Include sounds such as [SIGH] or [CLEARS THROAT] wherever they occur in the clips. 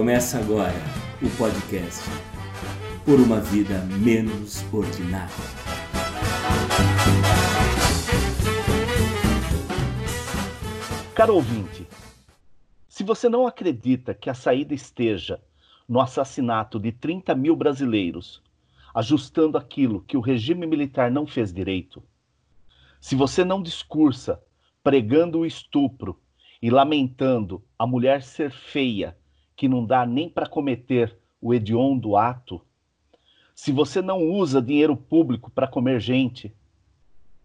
Começa agora o podcast Por uma Vida Menos Ordinária. Caro ouvinte, se você não acredita que a saída esteja no assassinato de 30 mil brasileiros, ajustando aquilo que o regime militar não fez direito, se você não discursa pregando o estupro e lamentando a mulher ser feia que não dá nem para cometer o hediondo ato, se você não usa dinheiro público para comer gente,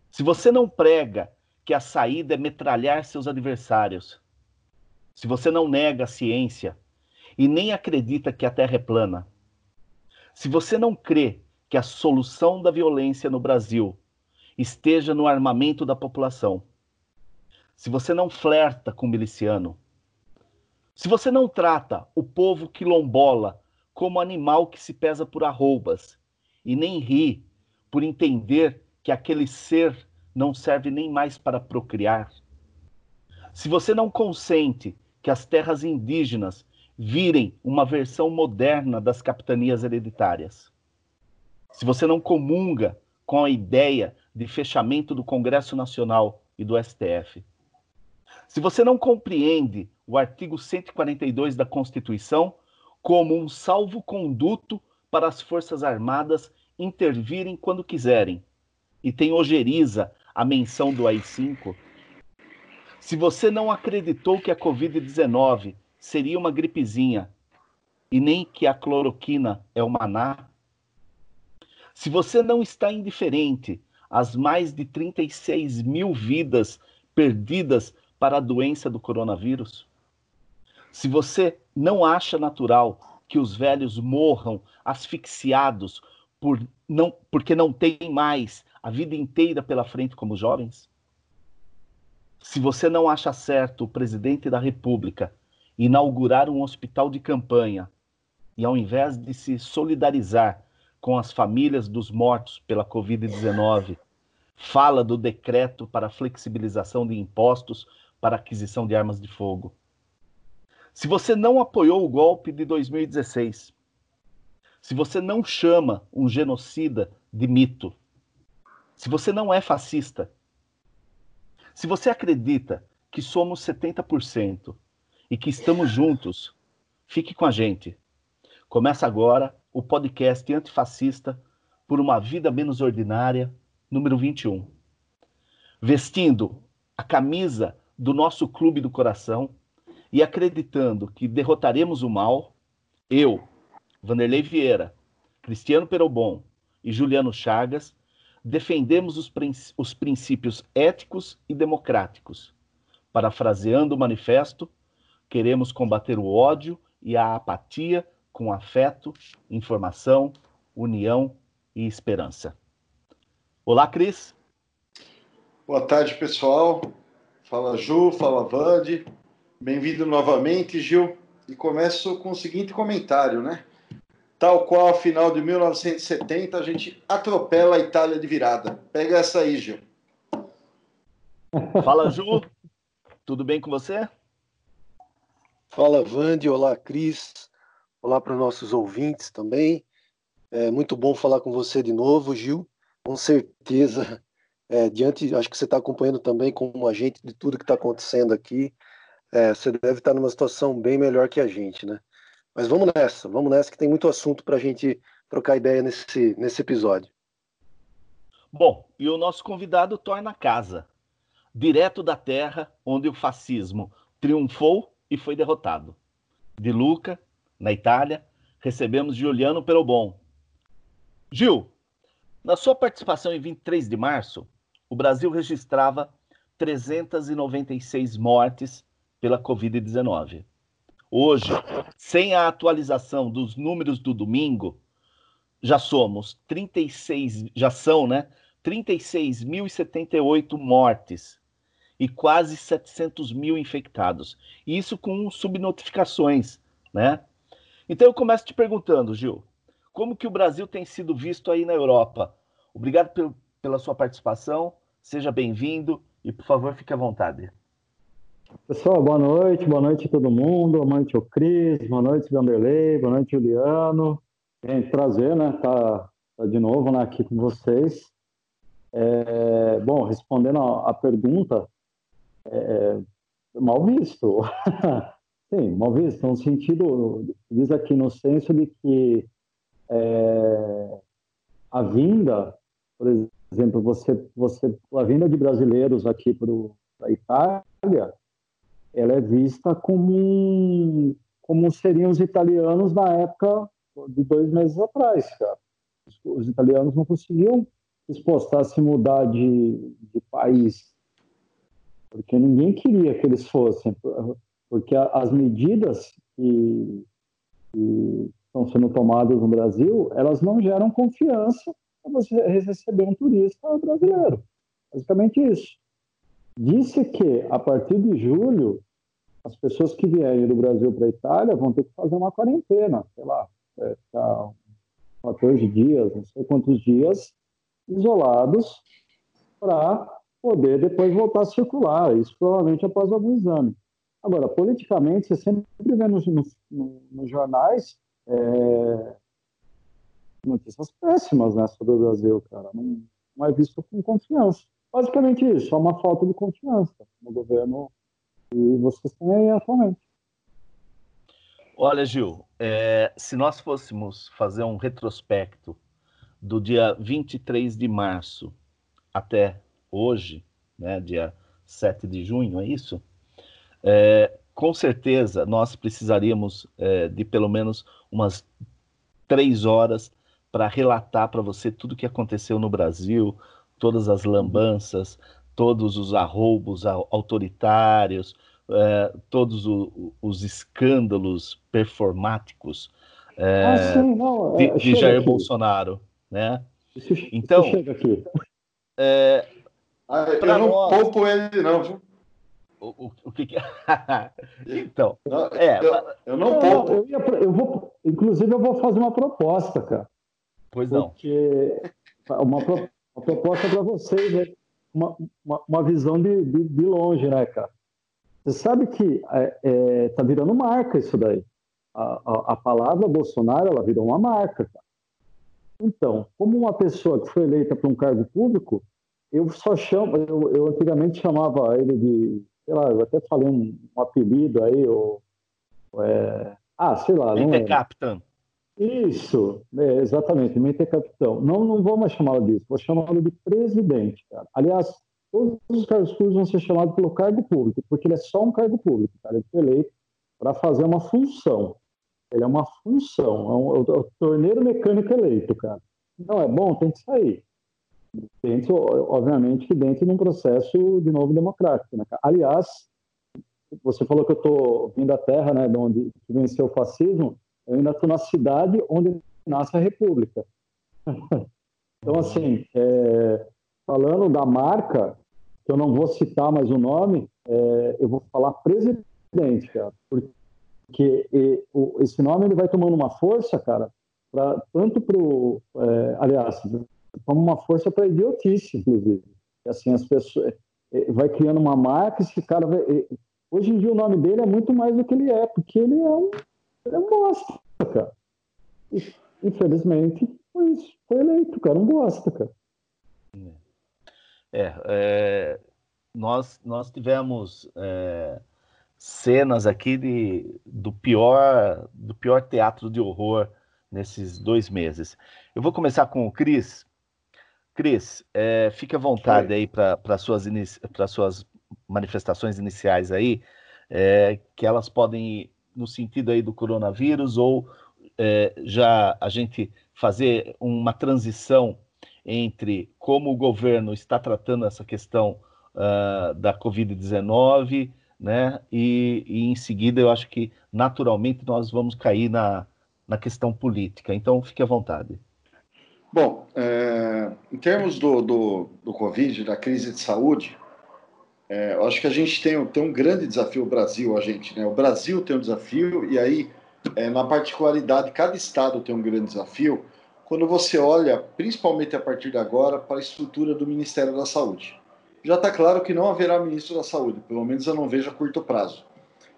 se você não prega que a saída é metralhar seus adversários, se você não nega a ciência e nem acredita que a Terra é plana, se você não crê que a solução da violência no Brasil esteja no armamento da população, se você não flerta com miliciano, se você não trata o povo quilombola como animal que se pesa por arroubas e nem ri por entender que aquele ser não serve nem mais para procriar, se você não consente que as terras indígenas virem uma versão moderna das capitanias hereditárias, se você não comunga com a ideia de fechamento do Congresso Nacional e do STF, se você não compreende o artigo 142 da Constituição como um salvo-conduto para as Forças Armadas intervirem quando quiserem, e tem ojeriza a menção do AI-5, se você não acreditou que a Covid-19 seria uma gripezinha e nem que a cloroquina é o maná, se você não está indiferente às mais de 36 mil vidas perdidas para a doença do coronavírus? Se você não acha natural que os velhos morram asfixiados por não, porque não têm mais a vida inteira pela frente como jovens? Se você não acha certo o presidente da República inaugurar um hospital de campanha e, ao invés de se solidarizar com as famílias dos mortos pela Covid-19, fala do decreto para flexibilização de impostos para aquisição de armas de fogo. Se você não apoiou o golpe de 2016, se você não chama um genocida de mito, se você não é fascista, se você acredita que somos 70% e que estamos juntos, fique com a gente. Começa agora o podcast antifascista por uma vida menos ordinária, número 21. Vestindo a camisa do nosso clube do coração e acreditando que derrotaremos o mal, eu, Vanderlei Vieira, Cristiano Perobon e Juliano Chagas defendemos os, os princípios éticos e democráticos. Parafraseando o manifesto, queremos combater o ódio e a apatia com afeto, informação, união e esperança. Olá, Cris. Boa tarde, pessoal. Fala Ju, fala Vande. Bem-vindo novamente, Gil. E começo com o seguinte comentário, né? Tal qual a final de 1970, a gente atropela a Itália de virada. Pega essa aí, Gil. Fala, Ju. Tudo bem com você? Fala, Vande. Olá, Cris. Olá para os nossos ouvintes também. É muito bom falar com você de novo, Gil. Com certeza é, diante, acho que você está acompanhando também como agente de tudo que está acontecendo aqui, é, você deve estar numa situação bem melhor que a gente, né? Mas vamos nessa, vamos nessa que tem muito assunto para a gente trocar ideia nesse, nesse episódio. Bom, e o nosso convidado torna casa, direto da terra onde o fascismo triunfou e foi derrotado. De Luca, na Itália, recebemos Giuliano Perobon. Gil, na sua participação em 23 de março, o Brasil registrava 396 mortes pela Covid-19. Hoje, sem a atualização dos números do domingo, já somos 36, já são, né? 36.078 mortes e quase 700 mil infectados. Isso com subnotificações, né? Então eu começo te perguntando, Gil, como que o Brasil tem sido visto aí na Europa? Obrigado pelo, pela sua participação. Seja bem-vindo e, por favor, fique à vontade. Pessoal, boa noite, boa noite a todo mundo, boa noite ao Cris, boa noite Vanderlei, boa noite Juliano. É prazer, né, tá, tá de novo né, aqui com vocês. É, bom, respondendo a, a pergunta, é, mal visto. [LAUGHS] Sim, mal visto, no sentido, diz aqui no senso de que é, a vinda, por exemplo, você, você, a vinda de brasileiros aqui para a Itália, ela é vista como, como seriam os italianos na época de dois meses atrás, cara. Os, os italianos não conseguiam expostar se mudar de, de país, porque ninguém queria que eles fossem, porque as medidas que, que estão sendo tomadas no Brasil, elas não geram confiança para você receber um turista brasileiro. Basicamente isso. Disse que a partir de julho, as pessoas que vierem do Brasil para a Itália vão ter que fazer uma quarentena, sei lá, é, ficar 14 dias, não sei quantos dias, isolados, para poder depois voltar a circular, isso provavelmente após algum exame. Agora, politicamente, você sempre vê nos, nos, nos jornais é, notícias péssimas né, sobre o Brasil, cara. Não, não é visto com confiança. Basicamente isso, é uma falta de confiança no governo que vocês têm aí atualmente. Olha, Gil, é, se nós fôssemos fazer um retrospecto do dia 23 de março até hoje, né, dia 7 de junho, é isso? É, com certeza nós precisaríamos é, de pelo menos umas três horas para relatar para você tudo o que aconteceu no Brasil, todas as lambanças, todos os arroubos autoritários, é, todos o, os escândalos performáticos é, ah, sim, não, de, de Jair aqui. Bolsonaro, né? Isso, então, isso chega aqui. É, ah, eu não nós... poupo ele não, viu? o, o, que, que... [LAUGHS] então, não, é, eu, eu não poupo. Eu, ia, eu, vou, inclusive, eu vou fazer uma proposta, cara. Pois não. Porque uma, uma proposta para vocês, né? Uma, uma, uma, visão de, de, de, longe, né, cara? Você sabe que é, é, tá virando marca isso daí. A, a, a, palavra Bolsonaro, ela virou uma marca, cara. Então, como uma pessoa que foi eleita para um cargo público, eu só chamo, eu, eu antigamente chamava ele de sei lá, eu até falei um, um apelido aí, ou, é, ah, sei lá. Mente é Capitão. Isso, é, exatamente, Mente Capitão. Não, não vou mais chamá-lo disso, vou chamá-lo de presidente, cara. Aliás, todos os cargos públicos vão ser chamados pelo cargo público, porque ele é só um cargo público, cara. Ele foi eleito para fazer uma função. Ele é uma função, é um, é o torneiro mecânico eleito, cara. Não é bom, tem que sair dentro, obviamente, dentro de um processo de novo democrático. Né? Aliás, você falou que eu estou vindo da terra, né, de onde venceu o fascismo. Eu ainda estou na cidade onde nasce a República. [LAUGHS] então, assim, é, falando da marca, que eu não vou citar mais o nome, é, eu vou falar presidente, cara, porque e, o, esse nome ele vai tomando uma força, cara, pra, tanto para o. É, aliás, como uma força para idiotice, inclusive. Assim, as pessoas é, vai criando uma marca, esse cara vai, hoje em dia o nome dele é muito mais do que ele é, porque ele é um, ele é um cara. Infelizmente, foi isso. Foi eleito, cara, um bosta, cara. É, é nós, nós tivemos é, cenas aqui de, do pior do pior teatro de horror nesses dois meses. Eu vou começar com o Cris, Cris, é, fique à vontade Oi. aí para suas, suas manifestações iniciais aí, é, que elas podem no sentido aí do coronavírus ou é, já a gente fazer uma transição entre como o governo está tratando essa questão uh, da Covid-19, né? E, e, em seguida eu acho que naturalmente nós vamos cair na, na questão política. Então fique à vontade. Bom, é, em termos do, do, do Covid, da crise de saúde, é, eu acho que a gente tem, tem um grande desafio, o Brasil, a gente, né? O Brasil tem um desafio, e aí, é, na particularidade, cada estado tem um grande desafio, quando você olha, principalmente a partir de agora, para a estrutura do Ministério da Saúde. já está claro que não haverá ministro da Saúde, pelo menos eu não vejo a curto prazo.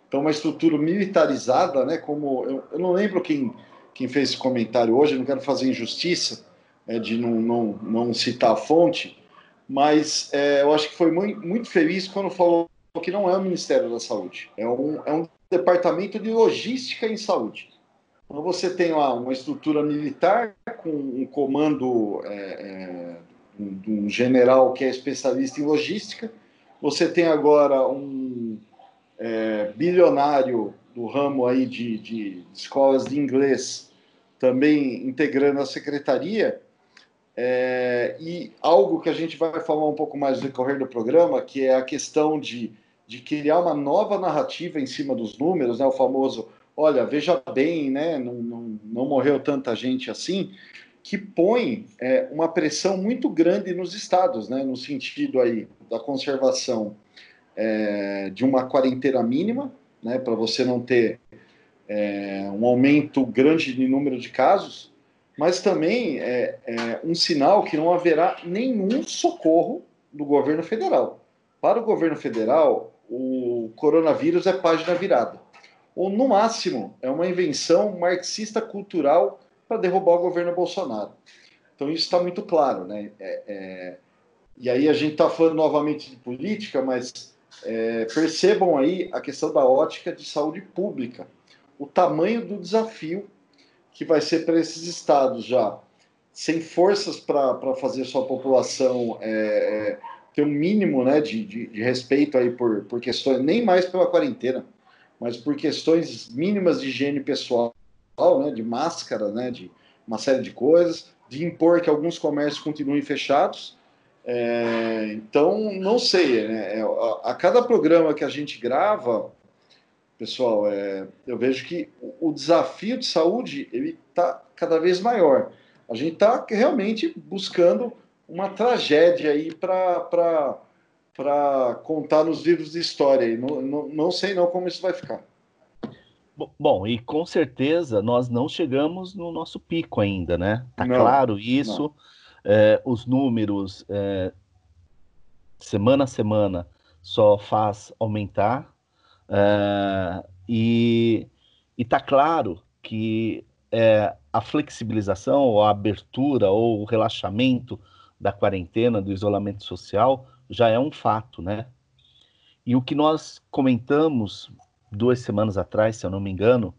Então, uma estrutura militarizada, né, como eu, eu não lembro quem, quem fez esse comentário hoje, não quero fazer injustiça é, de não, não, não citar a fonte, mas é, eu acho que foi muito, feliz quando falou que não é o Ministério da Saúde, é um, é um departamento de logística em saúde. Então você tem lá uma estrutura militar com um comando é, é, de um general que é especialista em logística, você tem agora um é, bilionário do ramo aí de, de, escolas de inglês também integrando a secretaria, é, e algo que a gente vai falar um pouco mais no decorrer do programa, que é a questão de, de criar uma nova narrativa em cima dos números, né, o famoso, olha, veja bem, né, não, não, não morreu tanta gente assim, que põe é, uma pressão muito grande nos estados, né, no sentido aí da conservação é, de uma quarentena mínima, né, para você não ter é, um aumento grande de número de casos, mas também é, é, um sinal que não haverá nenhum socorro do governo federal. Para o governo federal, o coronavírus é página virada. Ou, no máximo, é uma invenção marxista cultural para derrubar o governo Bolsonaro. Então, isso está muito claro. Né? É, é e aí a gente está falando novamente de política, mas é, percebam aí a questão da ótica de saúde pública. O tamanho do desafio que vai ser para esses estados já sem forças para fazer sua população é, é, ter um mínimo né, de, de, de, respeito aí por, por questões, nem mais pela quarentena, mas por questões mínimas de higiene pessoal, né, de máscara, né, de uma série de coisas, de impor que alguns comércios continuem fechados. É, então, não sei, né, é, a, a cada programa que a gente grava, pessoal, é, eu vejo que o, desafio de saúde ele está cada vez maior. A gente está realmente buscando uma tragédia aí para contar nos livros de história. Não, não, não sei não como isso vai ficar. Bom, e com certeza nós não chegamos no nosso pico ainda, né? Tá não, claro isso. É, os números é, semana a semana só faz aumentar é, e está claro que é, a flexibilização, ou a abertura, ou o relaxamento da quarentena, do isolamento social, já é um fato, né? E o que nós comentamos duas semanas atrás, se eu não me engano,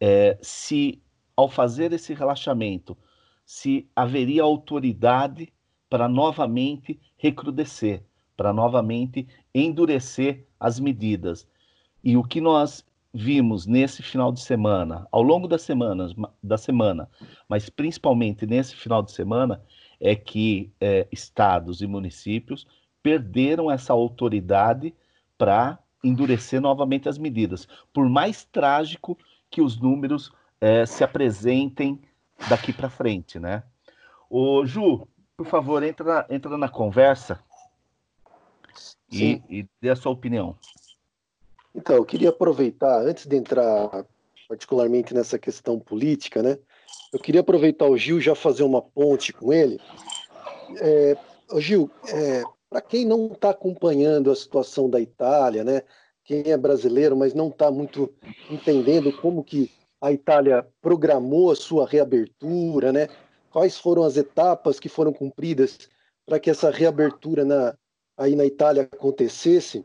é se ao fazer esse relaxamento, se haveria autoridade para novamente recrudescer, para novamente endurecer as medidas. E o que nós vimos nesse final de semana, ao longo das semanas, da semana, mas principalmente nesse final de semana, é que é, estados e municípios perderam essa autoridade para endurecer novamente as medidas, por mais trágico que os números é, se apresentem daqui para frente, né? O Ju, por favor, entra, entra na conversa e, e dê a sua opinião. Então, eu queria aproveitar, antes de entrar particularmente nessa questão política, né? Eu queria aproveitar o Gil já fazer uma ponte com ele. É, Gil, é, para quem não está acompanhando a situação da Itália, né? Quem é brasileiro, mas não está muito entendendo como que a Itália programou a sua reabertura, né? Quais foram as etapas que foram cumpridas para que essa reabertura na, aí na Itália acontecesse?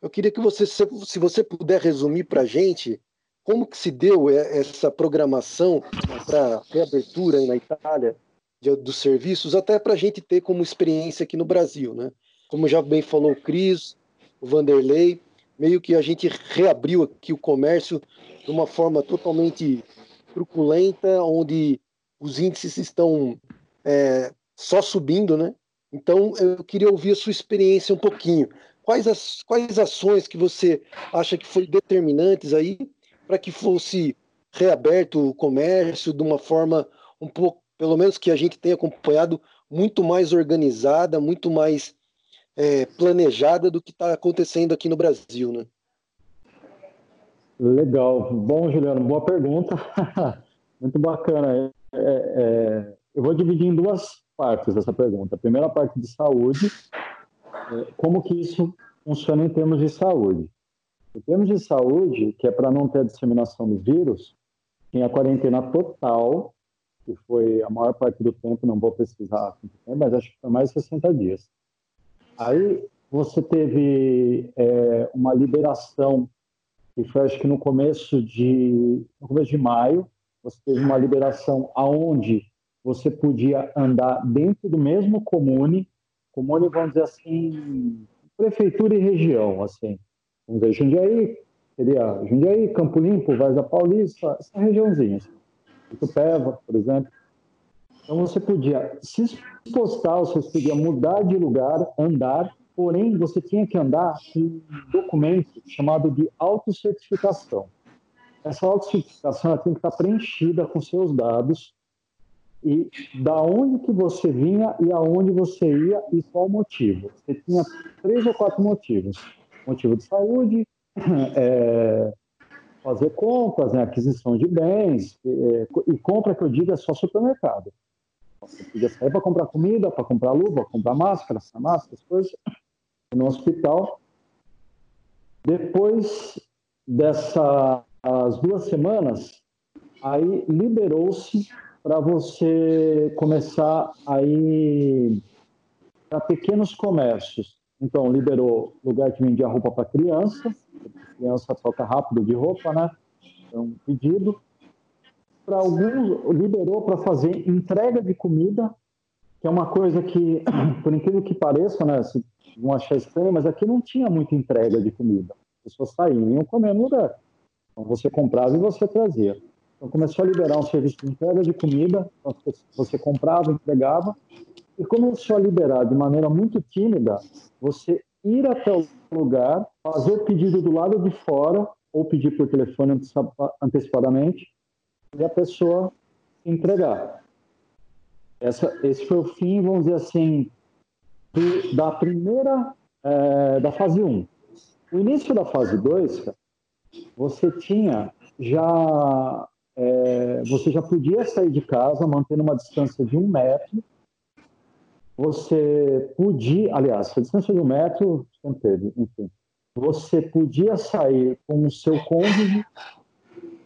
Eu queria que você, se você puder resumir para a gente, como que se deu essa programação para reabertura na Itália de, dos serviços, até para a gente ter como experiência aqui no Brasil, né? Como já bem falou o Cris, o Vanderlei, meio que a gente reabriu aqui o comércio de uma forma totalmente truculenta, onde os índices estão é, só subindo, né? Então eu queria ouvir a sua experiência um pouquinho quais, as, quais ações que você acha que foram determinantes aí para que fosse reaberto o comércio de uma forma um pouco, pelo menos que a gente tenha acompanhado, muito mais organizada, muito mais é, planejada do que está acontecendo aqui no Brasil, né? Legal. Bom, Juliano, boa pergunta. [LAUGHS] muito bacana. É, é, eu vou dividir em duas partes essa pergunta. A primeira parte de saúde é, como que isso funciona em termos de saúde. Em termos de saúde, que é para não ter a disseminação do vírus, tinha a quarentena total, que foi a maior parte do tempo, não vou pesquisar quanto tempo, mas acho que foi mais de 60 dias. Aí você teve é, uma liberação, que foi acho que no começo de, no começo de maio, você teve uma liberação aonde você podia andar dentro do mesmo comune, comune, vamos dizer assim, prefeitura e região, assim. Vamos dizer, Jundiaí, seria Jundiaí, Campo Limpo, Vaz da Paulista, essa regiãozinha. Assim. Itupeva, por exemplo. Então você podia se postar, você podia mudar de lugar, andar, porém você tinha que andar com um documento chamado de autocertificação. Essa autocertificação tem que estar preenchida com seus dados e da onde que você vinha e aonde você ia e qual motivo. Você tinha três ou quatro motivos. Motivo de saúde, [CLEARS THROAT] é, fazer compras, né, aquisição de bens, é, e compra que eu digo é só supermercado. Você podia sair para comprar comida, para comprar luva, comprar máscara, máscara, coisas, no hospital. Depois dessas duas semanas, aí liberou-se para você começar a ir para pequenos comércios. Então, liberou lugar que vendia roupa para criança, criança troca rápido de roupa, né? É um pedido. Para alguns, liberou para fazer entrega de comida, que é uma coisa que, [CLEARS THROAT] por incrível que pareça, né? Vocês vão achar estranho, mas aqui não tinha muita entrega de comida. As pessoas saíam e iam comer no lugar. Então, você comprava e você trazia. Então, começou a liberar um serviço de entrega de comida, então, você comprava, entregava, e começou a liberar de maneira muito tímida você ir até o lugar, fazer o pedido do lado de fora, ou pedir por telefone antecipadamente, e a pessoa entregar. Essa, esse foi o fim, vamos dizer assim, do, da primeira, é, da fase 1. O início da fase 2, você tinha já é, você já podia sair de casa mantendo uma distância de um metro. Você podia, aliás, a distância de um metro sempre teve, enfim. Você podia sair com o seu cônjuge,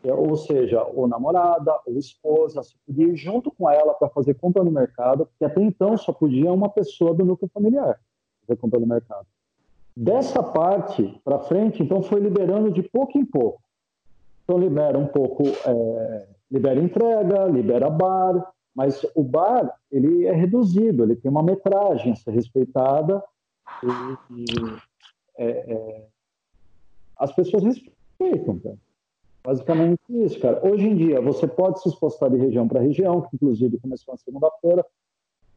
ou seja, ou namorada, ou esposa, você podia ir junto com ela para fazer compra no mercado, porque até então só podia uma pessoa do núcleo familiar fazer compra no mercado. Dessa parte para frente, então, foi liberando de pouco em pouco. Então libera um pouco, é, libera entrega, libera bar, mas o bar ele é reduzido, ele tem uma metragem a ser respeitada e, e é, é, as pessoas respeitam, cara. Basicamente isso, cara. Hoje em dia, você pode se expostar de região para região, que inclusive começou na segunda-feira.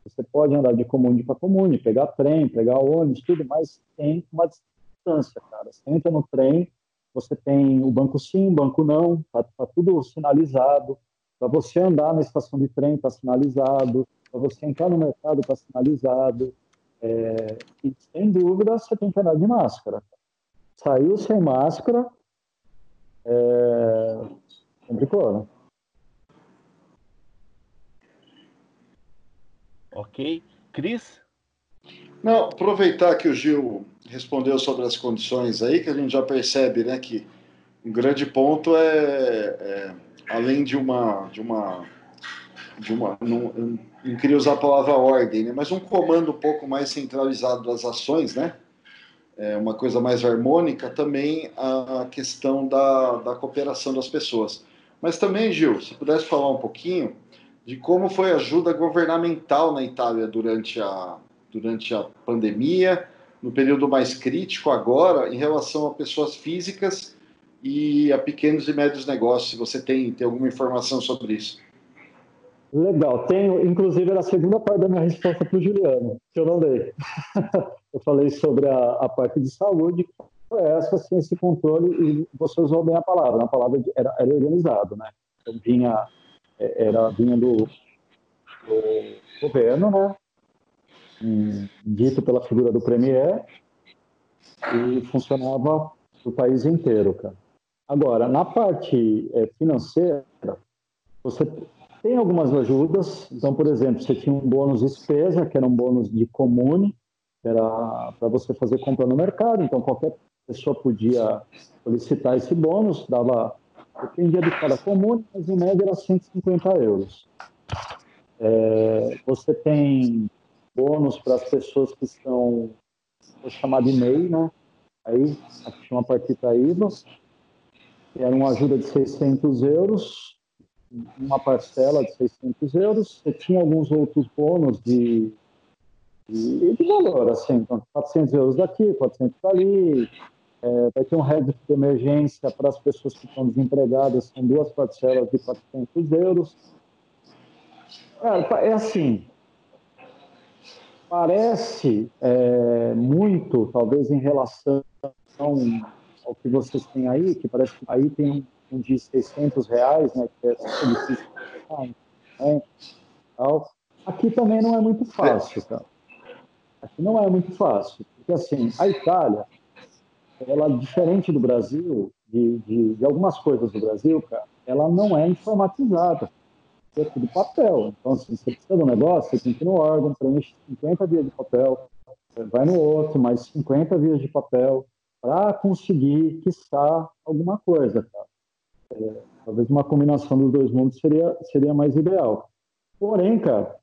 Você pode andar de comune para comune, pegar trem, pegar ônibus, tudo, mas tem uma distância, cara. Você entra no trem, você tem o banco sim, banco não, está tá tudo sinalizado. Para você andar na estação de trem, está sinalizado. Para você entrar no mercado, está sinalizado. É, e sem dúvida, você tem que andar de máscara. Saiu sem máscara, é, complicou, né? Ok. Cris? Não, aproveitar que o Gil respondeu sobre as condições aí, que a gente já percebe, né, que um grande ponto é, é além de uma, de uma, de uma, não, não queria usar a palavra ordem, né, mas um comando um pouco mais centralizado das ações, né, é uma coisa mais harmônica, também a questão da, da cooperação das pessoas. Mas também, Gil, se pudesse falar um pouquinho de como foi a ajuda governamental na Itália durante a, durante a pandemia, no período mais crítico agora, em relação a pessoas físicas e a pequenos e médios negócios, se você tem, tem alguma informação sobre isso. Legal, tenho, inclusive era a segunda parte da minha resposta para o Juliano, que eu não dei. [LAUGHS] eu falei sobre a, a parte de saúde, foi essa, assim, esse controle, e você usou bem a palavra, a palavra era, era organizado, né? Então vinha, é, era, vinha do, do governo, né? Dito pela figura do Premier e funcionava o país inteiro, cara. Agora, na parte é, financeira, você tem algumas ajudas. Então, por exemplo, você tinha um bônus despesa, que era um bônus de comune, era para você fazer compra no mercado, então qualquer pessoa podia solicitar esse bônus, dava, dependia de cada comune, mas em média era 150 euros. É, você tem bônus para as pessoas que estão, vou chamar de MEI, né? Aí, aqui tinha uma partida IVA, que era uma ajuda de 600 euros, uma parcela de 600 euros. Você tinha alguns outros bônus de, de, de valor, assim, então 400 euros daqui, 400 dali. É, vai ter um rédito de emergência para as pessoas que estão desempregadas, são duas parcelas de 400 euros. É, é assim, parece é, muito, talvez em relação ao que vocês têm aí, que parece que aí tem um, de 600 reais, né, que é difícil, né, tal. Aqui também não é muito fácil, cara. Aqui não é muito fácil, porque assim, a Itália, ela diferente do Brasil, de, de, de algumas coisas do Brasil, cara, ela não é informatizada é tudo papel. Então, assim, você precisa do negócio, você tem que no órgão, preenche 50 dias de papel, vai no outro, mais 50 dias de papel, para conseguir quiçá alguma coisa, cara. É, talvez uma combinação dos dois mundos seria, seria mais ideal. Porém, cara,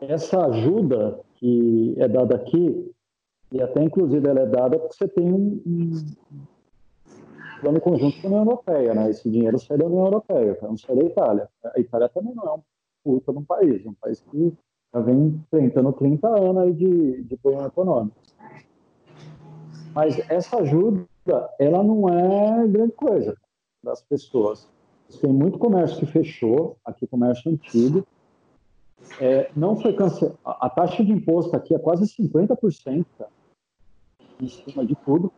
essa ajuda que é dada aqui, e até inclusive ela é dada porque você tem um plano conjunto com a União Europeia, né? Esse dinheiro sai da União Europeia, não sai da Itália. A Itália também não é um puta de um país, é um país que já vem enfrentando 30 anos aí de, de problema econômico. Mas essa ajuda, ela não é grande coisa das pessoas. Tem muito comércio que fechou, aqui comércio antigo, é, não foi. A taxa de imposto aqui é quase 50%, cara, em cima de tudo.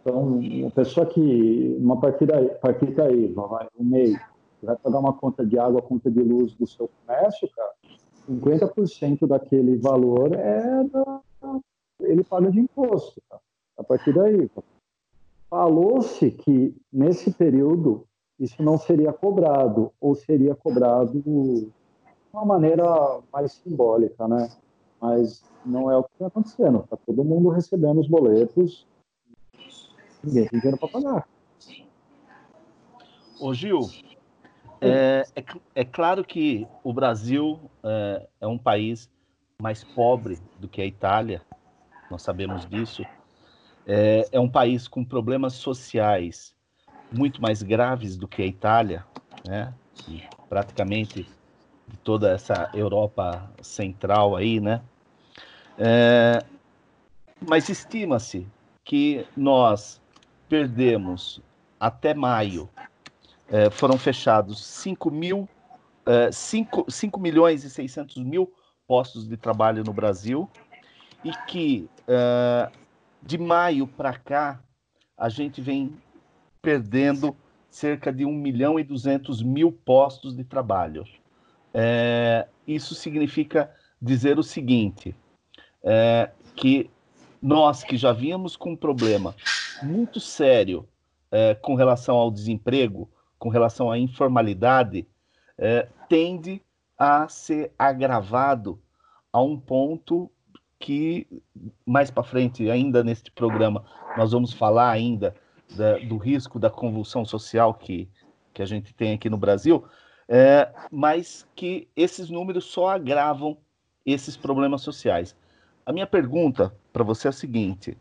Então, uma pessoa que, uma partida, partida IVA, vai, um mês, vai pagar uma conta de água, conta de luz do seu comércio, cara, 50% daquele valor é da, ele paga de imposto, cara, a partir daí. Falou-se que nesse período isso não seria cobrado, ou seria cobrado de uma maneira mais simbólica, né? Mas não é o que está acontecendo. Está todo mundo recebendo os boletos Ninguém tem dinheiro para pagar. Ô Gil, é, é, é, claro que o Brasil é, é, um país mais pobre do que a Itália, nós sabemos disso. É, é um país com problemas sociais muito mais graves do que a Itália, né? E praticamente de toda essa Europa central aí, né? É, mas estima-se que nós perdemos até maio, é, foram fechados 5, mil, é, 5, 5 milhões e 600 mil postos de trabalho no Brasil e que é, de maio para cá a gente vem perdendo cerca de 1 milhão e 200 mil postos de trabalho. É, isso significa dizer o seguinte, é, que nós que já vínhamos com um problema muito sério é, com relação ao desemprego, com relação à informalidade, é, tende a ser agravado a um ponto que mais para frente, ainda neste programa, nós vamos falar ainda da, do risco da convulsão social que, que a gente tem aqui no Brasil, é, mas que esses números só agravam esses problemas sociais. A minha pergunta para você é a seguinte: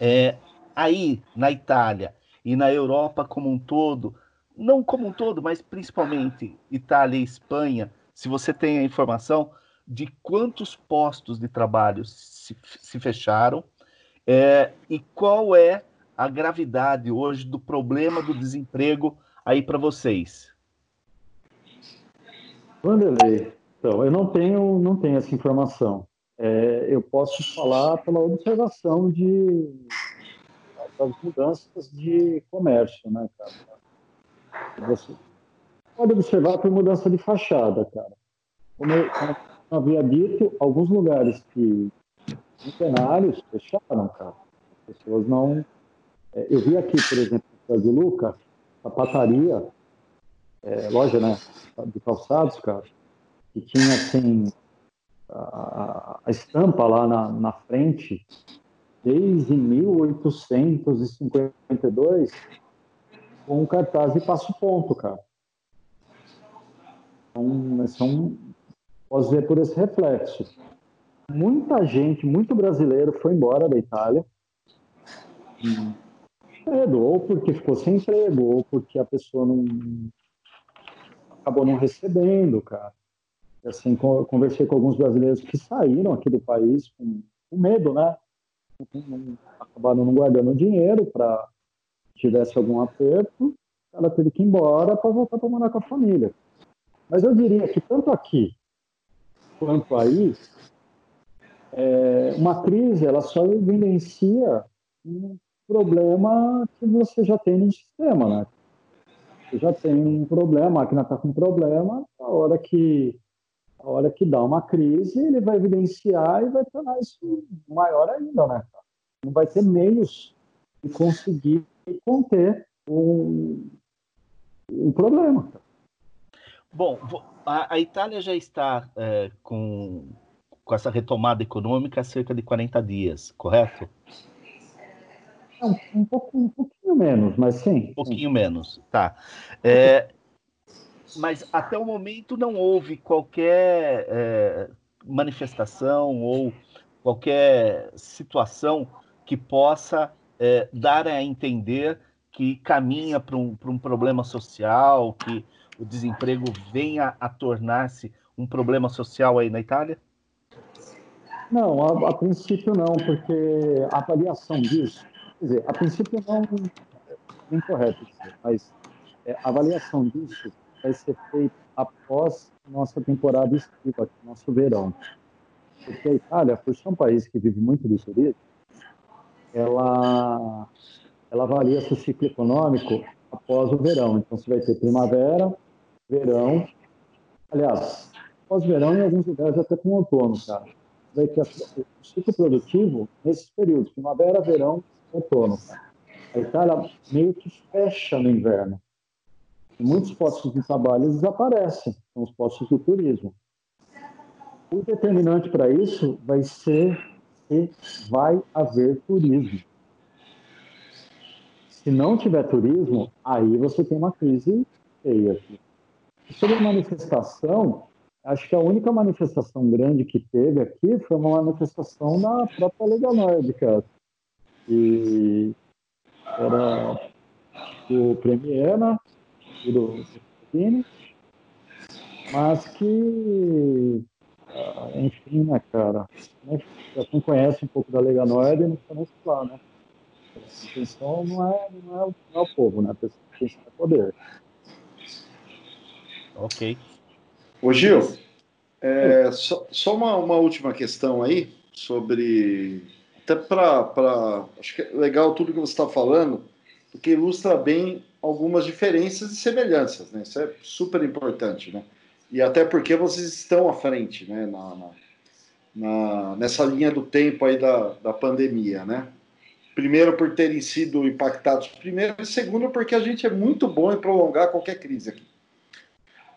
é, aí na Itália e na Europa como um todo, não como um todo, mas principalmente Itália e Espanha, se você tem a informação de quantos postos de trabalho se, se fecharam é, e qual é a gravidade hoje do problema do desemprego aí para vocês? Vanderlei, então, eu não tenho, não tenho essa informação. É, eu posso falar pela observação de das mudanças de comércio, né, cara? Você pode observar por mudança de fachada, cara. Como eu, como eu havia dito, alguns lugares que centenários fecharam, cara. As pessoas não. É, eu vi aqui, por exemplo, na de Luca, a pataria, é, loja, né, de calçados, cara, que tinha assim a, a estampa lá na, na frente, desde 1852, com um cartaz de passo ponto, cara. Então, são, posso ver por esse reflexo. Muita gente, muito brasileiro foi embora da Itália. Ou porque ficou sem emprego, ou porque a pessoa não acabou não recebendo, cara. Assim, conversei com alguns brasileiros que saíram aqui do país com medo, né? Acabaram não guardando dinheiro para tivesse algum aperto, ela teve que ir embora para voltar para morar com a família. Mas eu diria que tanto aqui quanto aí, é, uma crise ela só evidencia um problema que você já tem no sistema, né? Você já tem um problema, a máquina está com um problema, a hora que a hora que dá uma crise, ele vai evidenciar e vai tornar isso maior ainda, né? Não vai ter meios de conseguir conter um, um problema. Bom, a, a Itália já está é, com, com essa retomada econômica há cerca de 40 dias, correto? Um, um, pouco, um pouquinho menos, mas sim. Um pouquinho sim. menos, tá. É, mas até o momento não houve qualquer é, manifestação ou qualquer situação que possa é, dar a entender que caminha para um, um problema social, que o desemprego venha a tornar-se um problema social aí na Itália? Não, a, a, princípio não, porque a avaliação disso, quer dizer, a princípio não é incorreto, mas é, a avaliação disso vai ser feita após nossa temporada estiva, nosso verão. Porque a Itália, por ser um país que vive muito do turismo, ela, ela avalia seu ciclo econômico após o verão. Então, você vai ter primavera, verão, aliás, pós-verão em alguns lugares até com outono, cara. Vai ter o ciclo produtivo nesses períodos, primavera, verão, outono, cara. A Itália meio que fecha no inverno. Muitos postos de trabalho desaparecem, são os postos do turismo. O determinante para isso vai ser se vai haver turismo. Se não tiver turismo, aí você tem uma crise feia. Sobre a manifestação, acho que a única manifestação grande que teve aqui foi uma manifestação da própria Liga Nórdica. E era do Premier, né? Do Putin, mas que, ah, enfim, né, cara, né, para quem conhece um pouco da Liga Nord, não precisa nem falar, né? A intenção não é, não é, não é o povo, né? A intenção é poder. Ok. Ô Gil, é, só, só uma, uma última questão aí sobre. Até para. Acho que é legal tudo que você está falando, porque ilustra bem algumas diferenças e semelhanças, né? Isso é super importante, né? E até porque vocês estão à frente, né? Na, na na, nessa linha do tempo aí da, da pandemia, né? Primeiro, por terem sido impactados primeiro, e segundo, porque a gente é muito bom em prolongar qualquer crise aqui.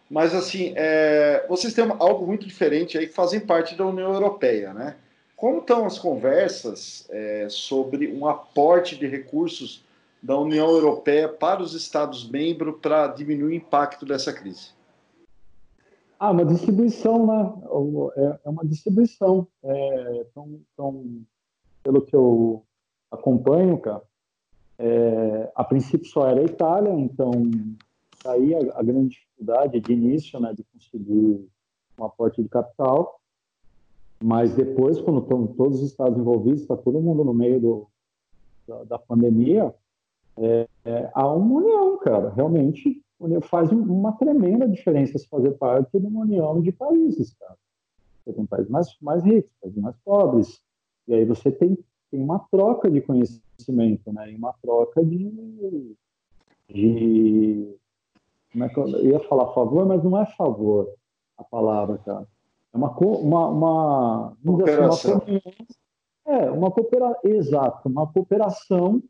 Mas, assim, é, vocês têm algo muito diferente aí que fazem parte da União Europeia, né? Como estão as conversas é, sobre um aporte de recursos da União Europeia para os Estados-membros para diminuir o impacto dessa crise? Ah, uma distribuição, né? É, é uma distribuição. É, então, então, pelo que eu acompanho, cara, é, a princípio só era a Itália, então aí a, a, grande dificuldade de início, né, de conseguir um aporte de capital. Mas depois, quando estão todos os estados envolvidos, está todo mundo no meio do, da, da pandemia, é, é, há uma união, cara. Realmente faz uma tremenda diferença se fazer parte de uma união de países, cara. Você tem países mais, mais ricos, países mais pobres, e aí você tem, tem uma troca de conhecimento, né? E uma troca de, de como é que eu, eu ia falar favor, mas não é favor a palavra, cara. É uma uma, uma, assim, cooperação. Uma, é uma cooperação, exato, uma cooperação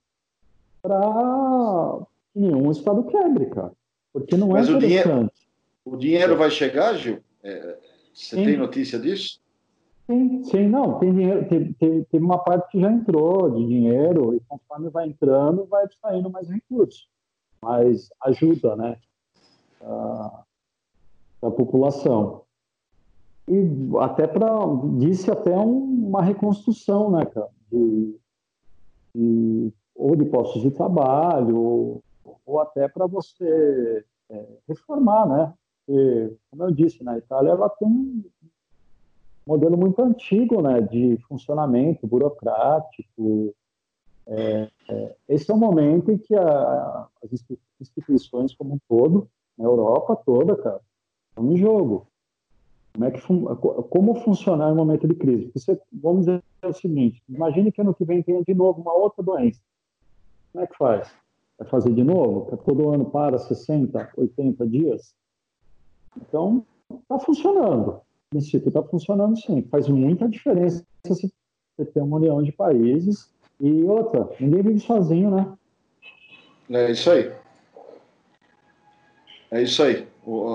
para que nenhum estado quebre, cara. Porque não é Mas o dinheiro, o dinheiro vai chegar, Gil? É, você Sim. tem notícia disso? Sim, sim, não, tem dinheiro, tem, tem uma parte que já entrou de dinheiro e conforme vai entrando, vai saindo mais recursos, mas ajuda, né, a, a população. E até para, disse até um, uma reconstrução, né, cara, de, de, ou de postos de trabalho, ou, até para você é, reformar, né, como eu disse, na Itália ela tem um modelo muito antigo né, de funcionamento burocrático. É, é, esse é o momento em que a, as instituições como um todo, na Europa toda, cara, estão em jogo. Como, é que como funcionar em momento de crise? Você, vamos dizer o seguinte, imagine que ano que vem tenha de novo uma outra doença. Como é que faz? Vai fazer de novo? Todo ano para 60, 80 dias? Então, está funcionando. O Instituto está funcionando sim. Faz muita diferença se você ter uma união de países. E outra, ninguém vive sozinho, né? É isso aí. É isso aí.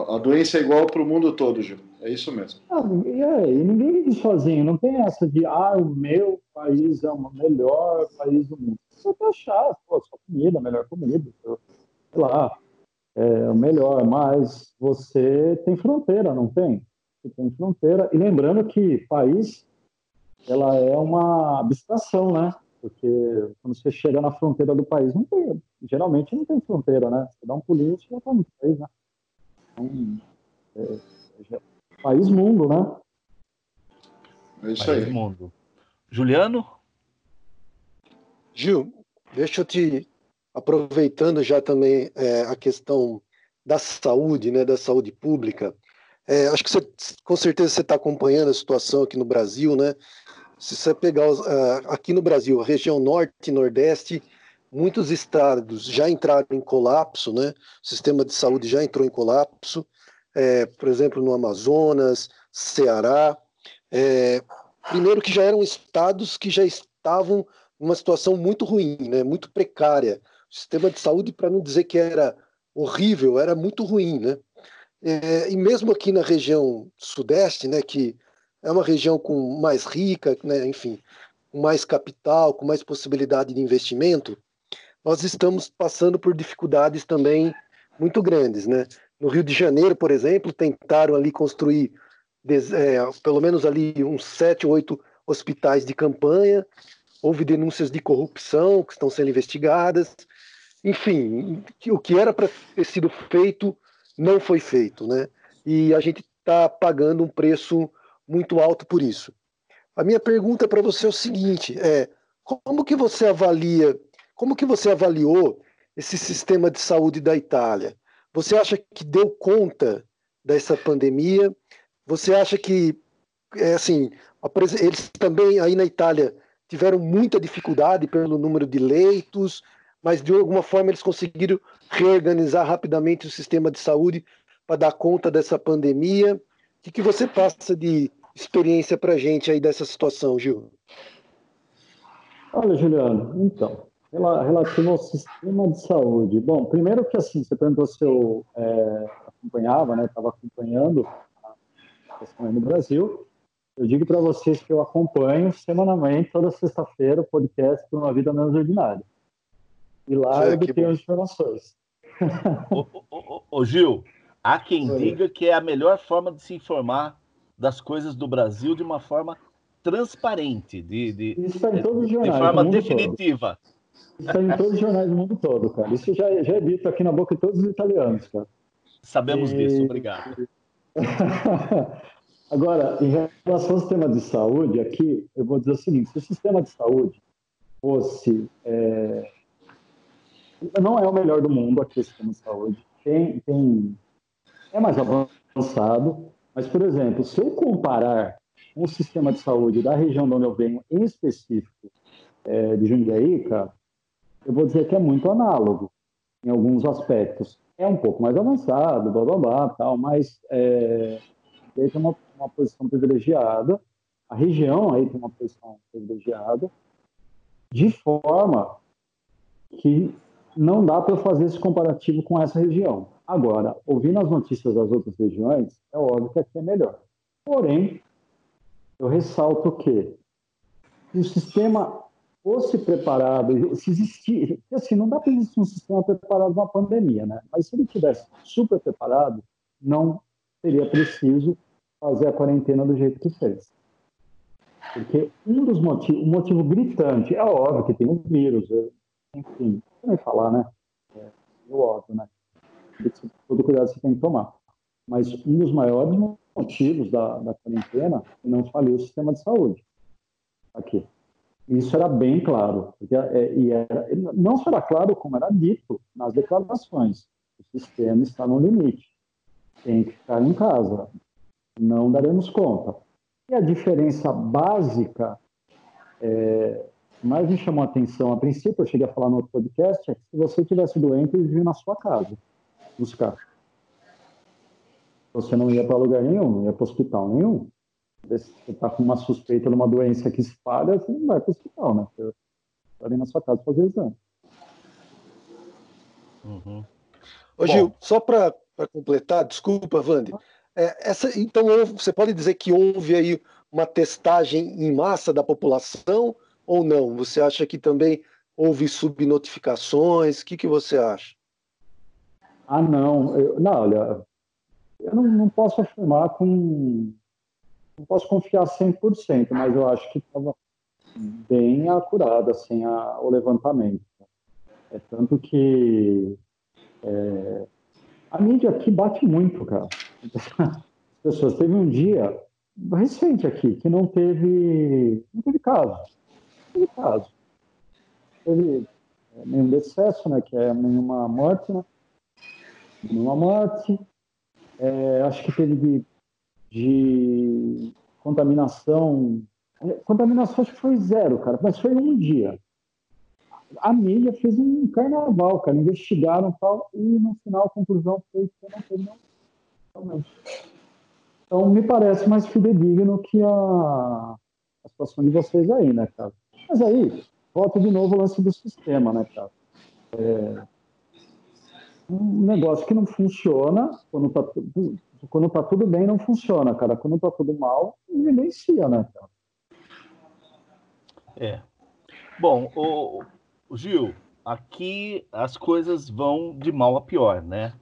A doença é igual para o mundo todo, Gil. É isso mesmo. Ah, é, e ninguém vive sozinho. Não tem essa de, ah, o meu país é o melhor país do mundo. Você vai achar, pô, sua comida, melhor comida. Sei lá, é o melhor, mas você tem fronteira, não tem? Você tem fronteira. E lembrando que país, ela é uma abstração, né? Porque quando você chega na fronteira do país, não tem, geralmente não tem fronteira, né? Você dá um pulinho e já está no país, né? Então, é, é, país mundo, né? É isso país aí. mundo. Juliano? Gil, deixa eu te aproveitando já também é, a questão da saúde, né, da saúde pública, é, acho que você, com certeza você está acompanhando a situação aqui no Brasil, né? Se você pegar aqui no Brasil, a região norte e nordeste, muitos estados já entraram em colapso, né? O sistema de saúde já entrou em colapso. É, por exemplo, no Amazonas, Ceará. É, primeiro que já eram estados que já estavam numa situação muito ruim, né? Muito precária. O sistema de saúde, para não dizer que era horrível, era muito ruim, né? É, e mesmo aqui na região sudeste, né, que é uma região com mais rica, né, enfim, com mais capital, com mais possibilidade de investimento, nós estamos passando por dificuldades também muito grandes, né? No Rio de Janeiro, por exemplo, tentaram ali construir é, pelo menos ali uns sete, oito hospitais de campanha. Houve denúncias de corrupção que estão sendo investigadas enfim, o que era para ter sido feito não foi feito, né? E a gente está pagando um preço muito alto por isso. A minha pergunta para você é o seguinte: é como que você avalia, como que você avaliou esse sistema de saúde da Itália? Você acha que deu conta dessa pandemia? Você acha que, é assim, eles também aí na Itália tiveram muita dificuldade pelo número de leitos? mas de alguma forma eles conseguiram reorganizar rapidamente o sistema de saúde para dar conta dessa pandemia. O que, que você passa de experiência para a gente aí dessa situação, Gil? Olha, Juliano, então, relativo ao sistema de saúde. Bom, primeiro que assim, você perguntou se eu é, acompanhava, né? Estava acompanhando a questão no Brasil. Eu digo para vocês que eu acompanho semanalmente, toda sexta-feira, o podcast por uma vida menos ordinária. E lá é, eu obtenho as informações. ô, ô, ô, Gil, há quem Oi. diga que é a melhor forma de se informar das coisas do Brasil de uma forma transparente, de, de, Isso está em todos os jornais, de forma definitiva. Todo. Isso está em todos os jornais do mundo todo, cara. Isso já, já é dito aqui na boca de todos os italianos, cara. Sabemos e... disso, obrigado. [LAUGHS] Agora, em relação ao sistema de saúde, aqui eu vou dizer o seguinte: se o sistema de saúde fosse é, não é o melhor do mundo aqui o sistema de saúde. Tem, tem, é mais avançado, mas, por exemplo, se eu comparar um sistema de saúde da região de onde eu venho, em específico, é, de Jundiaí, cara, eu vou dizer que é muito análogo em alguns aspectos. É um pouco mais avançado, blá blá blá, tal, mas é, tem uma, uma posição privilegiada, a região aí tem uma posição privilegiada, de forma que não dá para fazer esse comparativo com essa região. Agora, ouvindo as notícias das outras regiões, é óbvio que aqui é melhor. Porém, eu ressalto que se o sistema fosse preparado, se existir, assim, não dá para existir um sistema preparado para uma pandemia, né? Mas se ele tivesse super preparado, não seria preciso fazer a quarentena do jeito que fez. Porque um dos motivos, um motivo gritante, é óbvio que tem um vírus, enfim, não falar, né? É, é óbvio, né? Todo cuidado você tem que tomar. Mas um dos maiores motivos da, da quarentena é não falir o sistema de saúde aqui. Isso era bem claro. Porque, é, e era, não só era claro, como era dito nas declarações. O sistema está no limite. Tem que ficar em casa. Não daremos conta. E a diferença básica, é, mais me chamou a atenção a princípio, eu cheguei a falar no outro podcast, é que se você tivesse doente, eles vinham na sua casa buscar. Você não ia para lugar nenhum, não ia para hospital nenhum você está com uma suspeita de uma doença que espalha, você não vai para o hospital, né? Você está ali na sua casa fazer exame. Uhum. Ô, Gil, só para completar, desculpa, Vande. É, essa, então, você pode dizer que houve aí uma testagem em massa da população ou não? Você acha que também houve subnotificações? O que, que você acha? Ah, não. Eu, não, olha, eu não, não posso afirmar com não posso confiar 100%, mas eu acho que estava bem acurado assim, a, o levantamento. É tanto que é, a mídia aqui bate muito, cara. As pessoas. Teve um dia recente aqui que não teve, não teve caso. Não teve caso. Teve é, nenhum decesso, né? Que é nenhuma morte, né? Nenhuma morte. É, acho que teve de contaminação. Contaminação acho que foi zero, cara, mas foi um dia. A mídia fez um carnaval, cara, investigaram tal, e no final a conclusão foi que não teve não. Então me parece mais fidedigno que a, a situação de vocês aí, né, cara? Mas aí, volta de novo o lance do sistema, né, cara? É, um negócio que não funciona, quando tá tudo, quando tá tudo bem, não funciona, cara. Quando tá tudo mal, evidencia, né, cara? É. Bom, o Gil, aqui as coisas vão de mal a pior, né?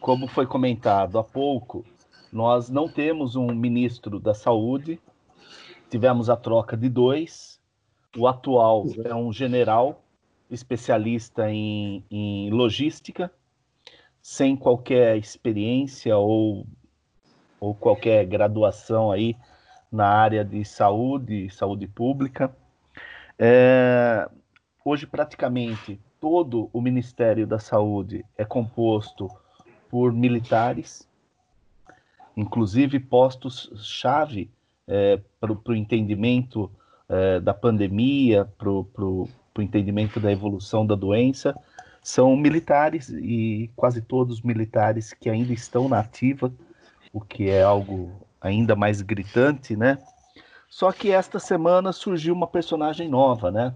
Como foi comentado há pouco, nós não temos um ministro da saúde, tivemos a troca de dois. O atual é um general especialista em, em logística, sem qualquer experiência ou, ou qualquer graduação aí na área de saúde, saúde pública. É, hoje, praticamente, todo o Ministério da Saúde é composto por militares, inclusive postos-chave é, para o entendimento é, da pandemia, para o entendimento da evolução da doença são militares e quase todos militares que ainda estão na ativa, o que é algo ainda mais gritante, né? Só que esta semana surgiu uma personagem nova, né?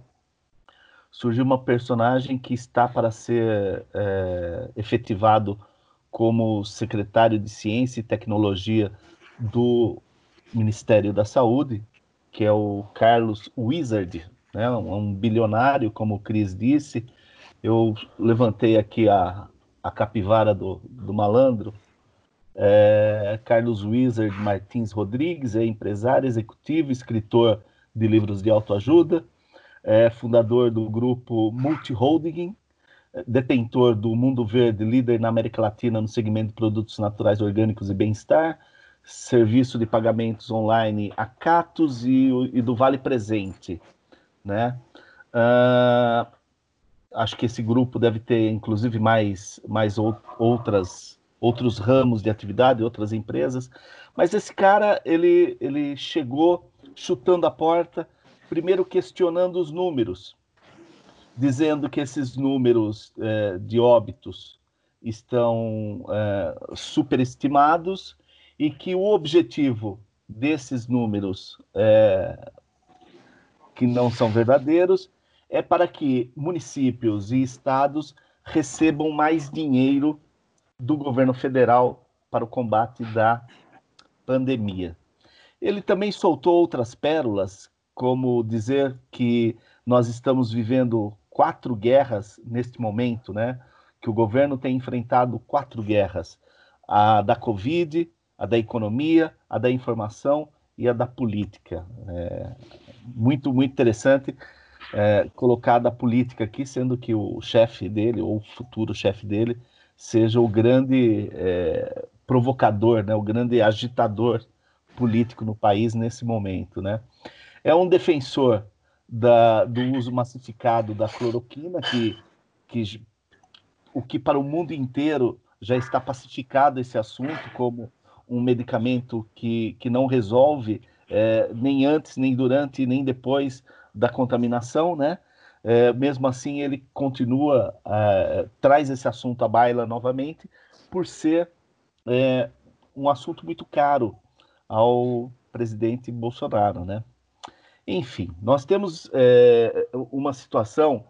Surgiu uma personagem que está para ser é, efetivado como secretário de Ciência e Tecnologia do Ministério da Saúde, que é o Carlos Wizard, né? um bilionário, como o Cris disse, eu levantei aqui a, a capivara do, do malandro. É, Carlos Wizard Martins Rodrigues é empresário, executivo, escritor de livros de autoajuda, é fundador do grupo Multiholding, detentor do Mundo Verde, líder na América Latina no segmento de produtos naturais orgânicos e bem-estar, serviço de pagamentos online Acatos e, e do Vale Presente, né? Uh, acho que esse grupo deve ter, inclusive, mais, mais ou, outras, outros ramos de atividade, outras empresas. Mas esse cara, ele, ele chegou chutando a porta, primeiro questionando os números, dizendo que esses números é, de óbitos estão é, superestimados e que o objetivo desses números é, que não são verdadeiros é para que municípios e estados recebam mais dinheiro do governo federal para o combate da pandemia. Ele também soltou outras pérolas, como dizer que nós estamos vivendo quatro guerras neste momento, né? Que o governo tem enfrentado quatro guerras: a da Covid, a da economia, a da informação e a da política. É, muito, muito interessante é, colocar a política aqui, sendo que o chefe dele, ou o futuro chefe dele, seja o grande é, provocador, né, o grande agitador político no país nesse momento. Né? É um defensor da, do uso massificado da cloroquina, que, que o que para o mundo inteiro já está pacificado esse assunto como um medicamento que, que não resolve é, nem antes, nem durante, nem depois da contaminação, né? É, mesmo assim, ele continua, é, traz esse assunto à baila novamente, por ser é, um assunto muito caro ao presidente Bolsonaro, né? Enfim, nós temos é, uma situação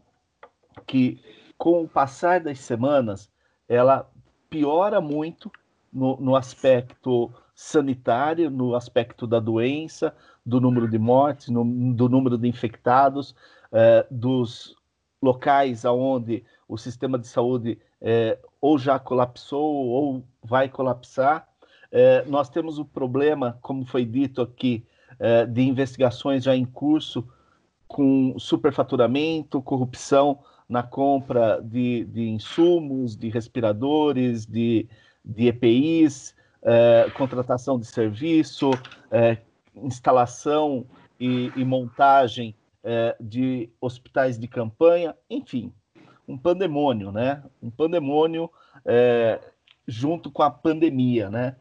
que, com o passar das semanas, ela piora muito no, no aspecto sanitário, no aspecto da doença, do número de mortes, no, do número de infectados, é, dos locais aonde o sistema de saúde é, ou já colapsou ou vai colapsar. É, nós temos o problema, como foi dito aqui, é, de investigações já em curso com superfaturamento, corrupção na compra de, de insumos, de respiradores, de, de EPIs, é, contratação de serviço, é, instalação e, e montagem de hospitais de campanha, enfim, um pandemônio, né? Um pandemônio junto com a pandemia, né?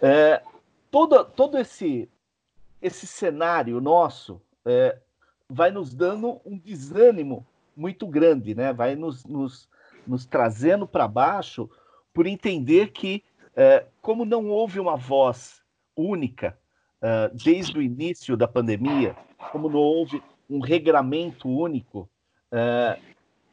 É, todo, todo esse, esse cenário nosso é, vai nos dando um desânimo muito grande, né? Vai nos, nos, nos trazendo para baixo por entender que, é, como não houve uma voz única uh, desde o início da pandemia, como não houve um regramento único, uh,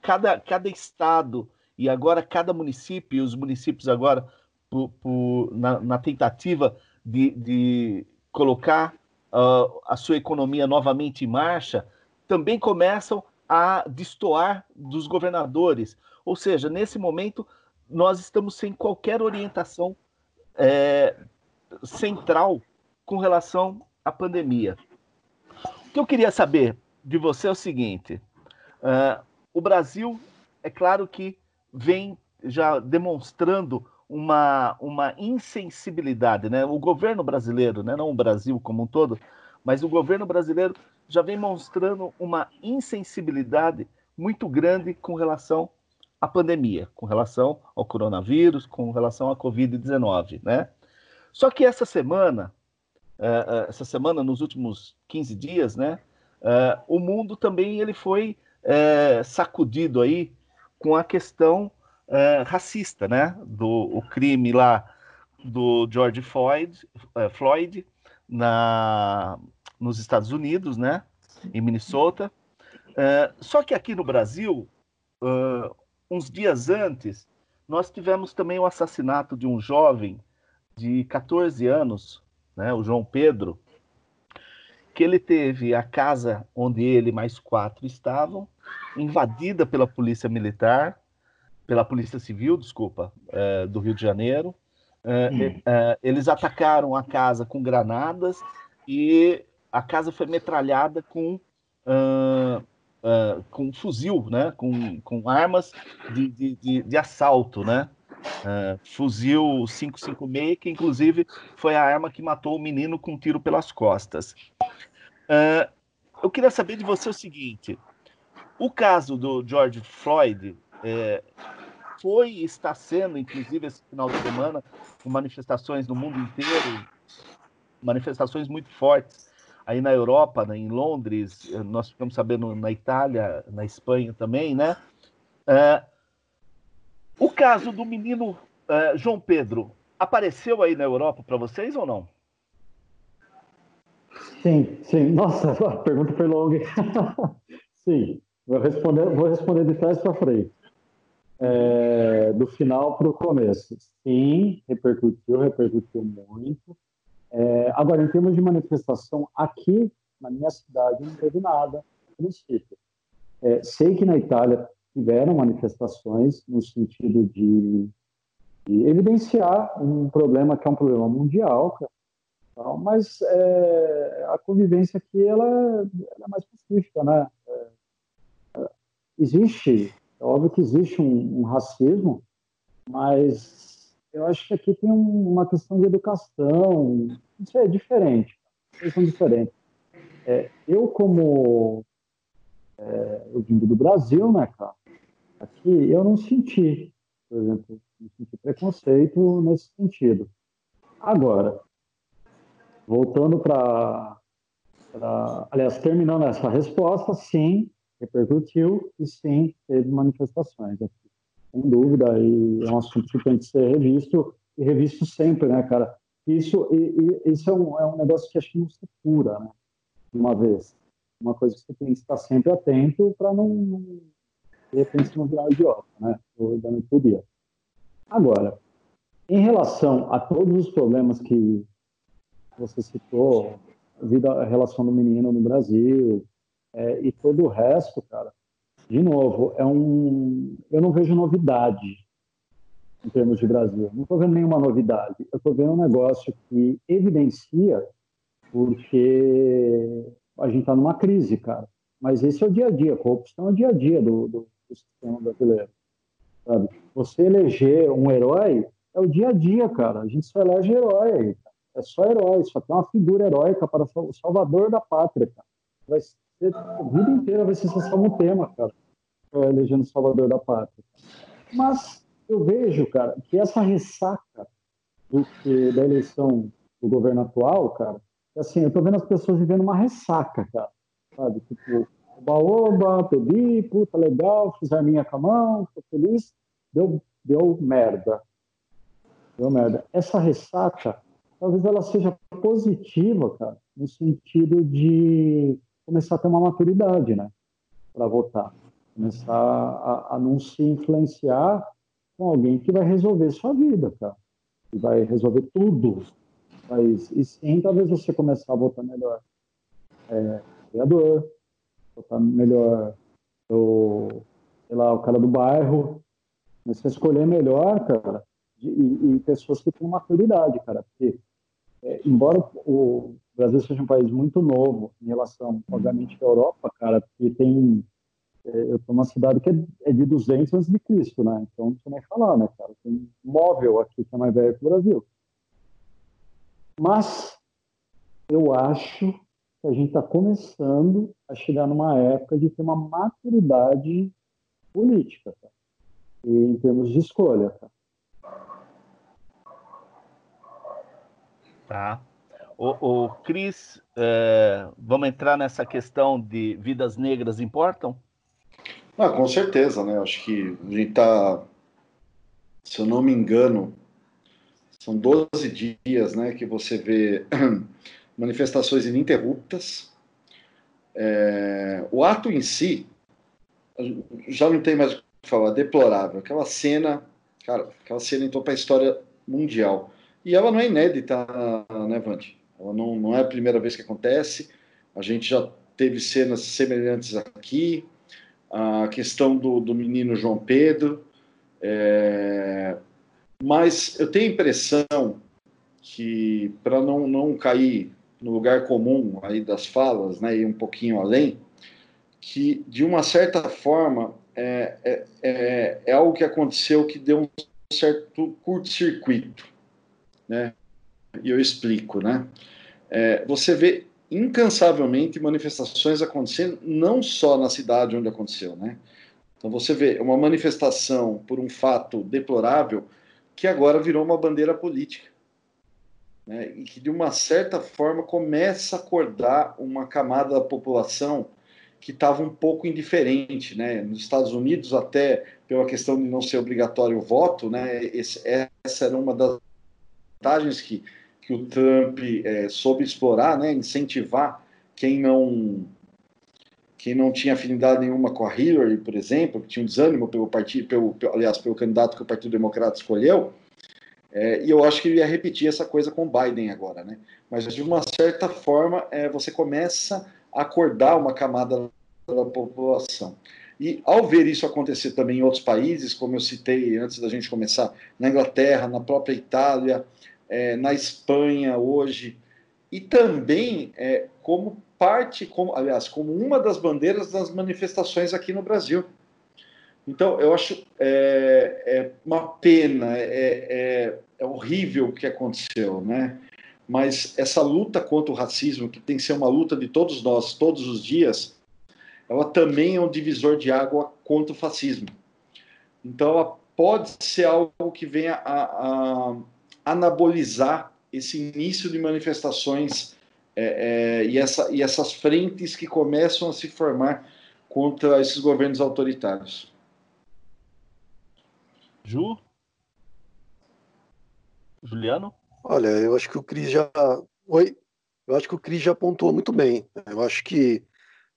cada, cada estado e agora cada município, e os municípios agora, por, por, na, na, tentativa de, de colocar uh, a sua economia novamente em marcha, também começam a destoar dos governadores. Ou seja, nesse momento, nós estamos sem qualquer orientação é, central com relação à pandemia. O que eu queria saber de você é o seguinte: uh, o Brasil, é claro que vem já demonstrando uma, uma insensibilidade, né? O governo brasileiro, né? não o Brasil como um todo, mas o governo brasileiro já vem mostrando uma insensibilidade muito grande com relação à pandemia, com relação ao coronavírus, com relação à Covid-19, né? Só que essa semana, uh, essa semana, nos últimos 15 dias, né? Uh, o mundo também ele foi sacudido aí com a questão racista, né? Do o crime lá do George Floyd, Floyd na, nos Estados Unidos, né? Em Minnesota. só que aqui no Brasil, uns dias antes, nós tivemos também o assassinato de um jovem de 14 anos, né, o João Pedro, que ele teve a casa onde ele mais quatro estavam invadida pela polícia militar, pela polícia civil, desculpa, é, do Rio de Janeiro. É, hum. é, eles atacaram a casa com granadas e a casa foi metralhada com uh, uh, com fuzil, né? Com, com armas de, de, de, de assalto, né? Uh, fuzil 556, que inclusive foi a arma que matou o menino com um tiro pelas costas. Eu queria saber de você o seguinte: o caso do George Floyd é, foi e está sendo, inclusive esse final de semana, com manifestações no mundo inteiro, manifestações muito fortes aí na Europa, né, em Londres, nós ficamos sabendo na Itália, na Espanha também, né? Uh, o caso do menino uh, João Pedro apareceu aí na Europa para vocês ou não? Sim, sim. Nossa, [LAUGHS] a pergunta foi longa. sim, vou responder, vou responder de trás para frente. É, do final para o começo. Sim, repercutiu, repercutiu muito. É, agora, em termos de manifestação, aqui na minha cidade não teve nada a princípio. É, sei que na Itália tiveram manifestações no sentido de, de evidenciar um problema que é um problema mundial, cara, mas é, a convivência aqui ela, ela, é mais pacífica, né? É, é, existe, é óbvio que existe um, um, racismo, mas eu acho que aqui tem um, uma questão de educação, isso é diferente, são diferentes. É, eu como é, eu vindo do Brasil, né, cara? Aqui eu não senti, por exemplo, não senti preconceito nesse sentido. Agora, voltando para. Aliás, terminando essa resposta, sim, repercutiu e sim, teve manifestações aqui. Sem dúvida, e é um assunto que tem que ser revisto e revisto sempre, né, cara? Isso, e, e, isso é, um, é um negócio que acho que não se cura, né? Uma vez. Uma coisa que você tem que estar sempre atento para não, de repente, não virar idiota, né? Da noite dia. Agora, em relação a todos os problemas que você citou, vida, a relação do menino no Brasil é, e todo o resto, cara. De novo, é um, eu não vejo novidade em termos de Brasil. Não estou vendo nenhuma novidade. Eu estou vendo um negócio que evidencia porque a gente está numa crise, cara. Mas esse é o dia a dia. Corrupção é o dia a dia do, do, do sistema brasileiro. Sabe? Você eleger um herói é o dia a dia, cara. A gente só elege herói aí. É só herói, só tem uma figura heróica para o salvador da pátria, cara. A vida inteira vai ser só um tema, cara, o salvador da pátria. Mas eu vejo, cara, que essa ressaca do, da eleição do governo atual, cara, é assim, eu tô vendo as pessoas vivendo uma ressaca, cara, sabe? Tipo, oba-oba, bebi, puta, legal, fiz a minha com a mão, tô feliz, deu, deu merda. Deu merda. Essa ressaca talvez ela seja positiva, cara, no sentido de começar a ter uma maturidade, né, para votar, começar a, a, não se influenciar com alguém que vai resolver sua vida, cara, que vai resolver tudo, mas e sim, talvez você começar a votar melhor é, vereador, votar melhor o, sei lá, o cara do bairro, mas você escolher melhor, cara, e, e pessoas que têm maturidade, cara, porque é, embora o Brasil seja um país muito novo em relação, obviamente, à Europa, cara, porque tem. É, eu estou numa cidade que é, é de 200 antes de Cristo, né? Então não precisa nem falar, né, cara? Tem um móvel aqui que é mais velho que o Brasil. Mas eu acho que a gente está começando a chegar numa época de ter uma maturidade política, cara, e em termos de escolha, cara. Tá. O, o Cris, é, vamos entrar nessa questão de vidas negras importam? Ah, com certeza, né? Acho que a gente tá, se eu não me engano, são 12 dias, né, que você vê [CLEARS THROAT] manifestações ininterruptas. É, o ato em si, já não tem mais o que falar, deplorável. Aquela cena, cara, aquela cena entrou para a história mundial. E ela não é inédita, né, Vante? Não, não é a primeira vez que acontece. A gente já teve cenas semelhantes aqui. A questão do, do menino João Pedro. É... Mas eu tenho a impressão que, para não, não cair no lugar comum aí das falas, né, e um pouquinho além, que de uma certa forma é, é, é, é algo que aconteceu que deu um certo curto-circuito né? E eu explico, né? É, você vê incansavelmente manifestações acontecendo, não só na cidade onde aconteceu, né? Então você vê uma manifestação por um fato deplorável que agora virou uma bandeira política. Né? E que, de uma certa forma, começa a acordar uma camada da população que estava um pouco indiferente. Né? Nos Estados Unidos, até pela questão de não ser obrigatório o voto, né? Esse, essa era uma das vantagens que, que o Trump é, soube explorar, né, incentivar quem não quem não tinha afinidade nenhuma com a Hillary, por exemplo, que tinha um desânimo pelo partido, pelo, aliás, pelo candidato que o Partido Democrata escolheu, É, e eu acho que ele ia repetir essa coisa com o Biden agora, né? Mas de uma certa forma, é, você começa a acordar uma camada da população. E ao ver isso acontecer também em outros países, como eu citei antes da gente começar, na Inglaterra, na própria Itália, é, na Espanha hoje, e também é, como parte, como, aliás, como uma das bandeiras das manifestações aqui no Brasil. Então, eu acho é, é uma pena, é, é, é, horrível o que aconteceu, né? Mas essa luta contra o racismo, que tem que ser uma luta de todos nós, todos os dias, ela também é um divisor de água contra o fascismo. Então, ela pode ser algo que venha a, a anabolizar esse início de manifestações é, é, e, essa, e essas frentes que começam a se formar contra esses governos autoritários. Ju? Juliano? Olha, eu acho que o Cris já. Oi? Eu acho que o Cris já apontou muito bem. Eu acho que,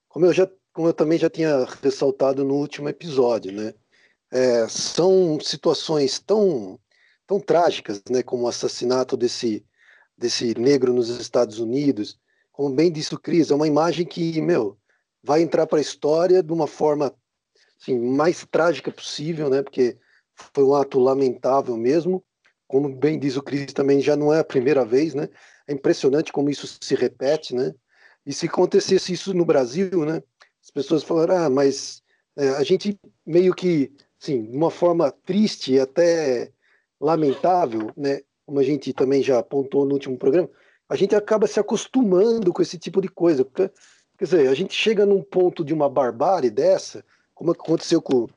como eu, já, como eu também já tinha ressaltado no último episódio, né? É, são situações tão tão trágicas, né, como o assassinato desse, desse negro nos Estados Unidos. Como bem disse o Cris, é uma imagem que, meu, vai entrar para a história de uma forma assim, mais trágica possível, né, porque foi um ato lamentável mesmo. Como bem diz o Cris, também já não é a primeira vez, né? É impressionante como isso se repete, né? E se acontecesse isso no Brasil, né? As pessoas falaram, ah, mas é, a gente meio que, sim, de uma forma triste e até lamentável, né, como a gente também já apontou no último programa, a gente acaba se acostumando com esse tipo de coisa. Quer dizer, a gente chega num ponto de uma barbárie dessa, como aconteceu com o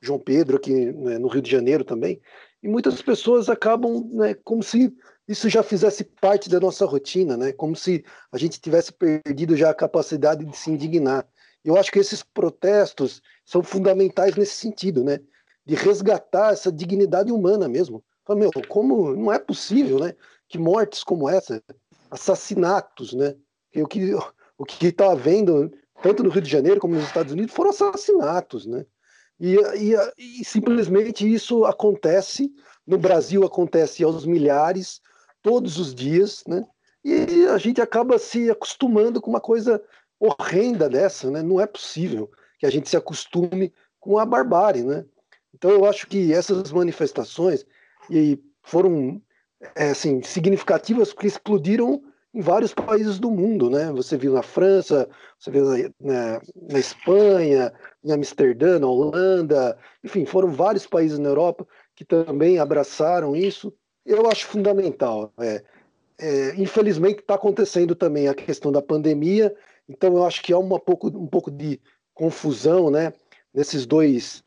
João Pedro aqui né, no Rio de Janeiro também, e muitas pessoas acabam né, como se isso já fizesse parte da nossa rotina, né, como se a gente tivesse perdido já a capacidade de se indignar. Eu acho que esses protestos são fundamentais nesse sentido, né, de resgatar essa dignidade humana mesmo. Meu, como não é possível, né? Que mortes como essa, assassinatos, né? O que o que está havendo tanto no Rio de Janeiro como nos Estados Unidos foram assassinatos, né? E, e, e simplesmente isso acontece no Brasil acontece aos milhares todos os dias, né? E a gente acaba se acostumando com uma coisa horrenda dessa, né? Não é possível que a gente se acostume com a barbárie, né? Então eu acho que essas manifestações e foram é, assim, significativas porque explodiram em vários países do mundo, né? Você viu na França, você viu na, na, na, Espanha, em Amsterdã, na Holanda, enfim, foram vários países na Europa que também abraçaram isso. Eu acho fundamental. É, é, infelizmente está acontecendo também a questão da pandemia, então eu acho que há uma pouco, um pouco de confusão, né? Nesses dois,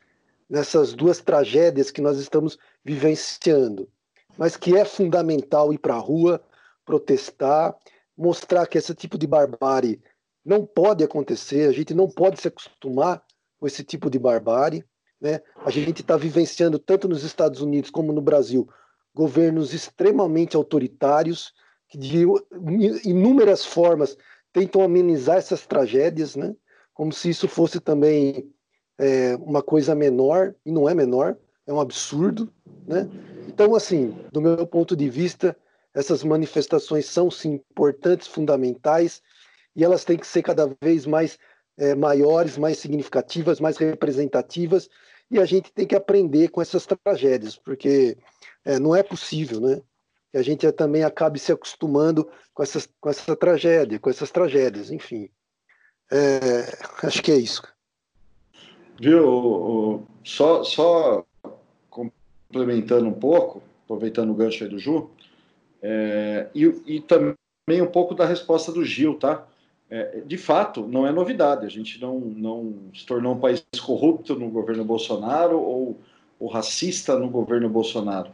nessas duas tragédias que nós estamos vivenciando, mas que é fundamental ir para a rua, protestar, mostrar que esse tipo de barbárie não pode acontecer, a gente não pode se acostumar com esse tipo de barbárie. Né? A gente está vivenciando, tanto nos Estados Unidos como no Brasil, governos extremamente autoritários, que de inúmeras formas tentam amenizar essas tragédias, né? como se isso fosse também é, uma coisa menor, e não é menor, é um absurdo, né? Então, assim, do meu ponto de vista, essas manifestações são sim importantes, fundamentais, e elas têm que ser cada vez mais é, maiores, mais significativas, mais representativas, e a gente tem que aprender com essas tragédias, porque é, não é possível, né? Que a gente também acabe se acostumando com, essas, com essa tragédia, com essas tragédias, enfim. É, acho que é isso. Viu? Só, só complementando um pouco, aproveitando o gancho aí do Ju, é, e, e, também um pouco da resposta do Gil, tá? É, de fato, não é novidade, a gente não, não se tornou um país corrupto no governo Bolsonaro ou, ou racista no governo Bolsonaro.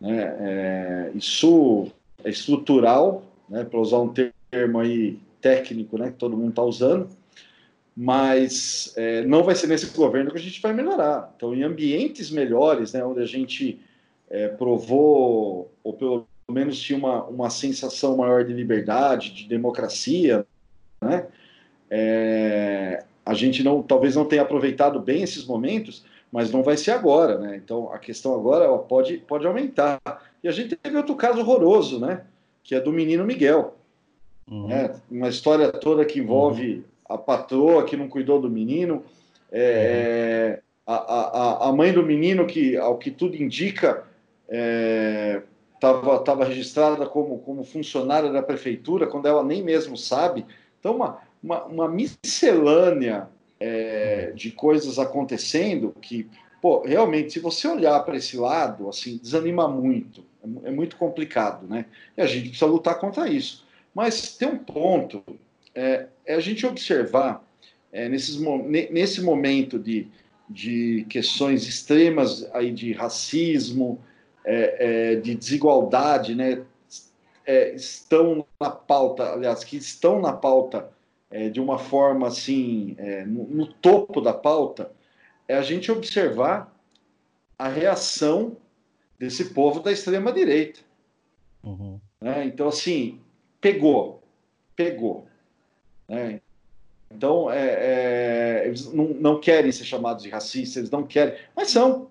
Né? É, isso é estrutural, né, para usar um termo aí técnico né, que todo mundo está usando, mas é, não vai ser nesse governo que a gente vai melhorar. Então, em ambientes melhores, né, onde a gente é, provou, ou pelo menos tinha uma, uma sensação maior de liberdade, de democracia, né, é, a gente não, talvez não tenha aproveitado bem esses momentos, mas não vai ser agora, né? Então a questão agora ó, pode, pode aumentar. E a gente teve outro caso horroroso, né? Que é do menino Miguel. Uhum. Né? Uma história toda que envolve uhum. A patroa que não cuidou do menino, é, a, a, a mãe do menino que, ao que tudo indica, estava é, tava registrada como, como funcionária da prefeitura, quando ela nem mesmo sabe. Então, uma, uma, uma miscelânea é, de coisas acontecendo que, pô, realmente, se você olhar para esse lado, assim, desanima muito, é, é, muito complicado, né? E a gente precisa lutar contra isso. Mas tem um ponto, é, é a gente observar é, nesses, nesse momento de, de questões extremas aí de racismo, é, é, de desigualdade, né? estão na pauta, aliás, que estão na pauta é, de uma forma assim, é, no, no, topo da pauta, é a gente observar a reação desse povo da extrema-direita. Uhum. Né? Então, assim, pegou, pegou. Né? Então, é, é, eles não, não, querem ser chamados de racistas, eles não querem, mas são,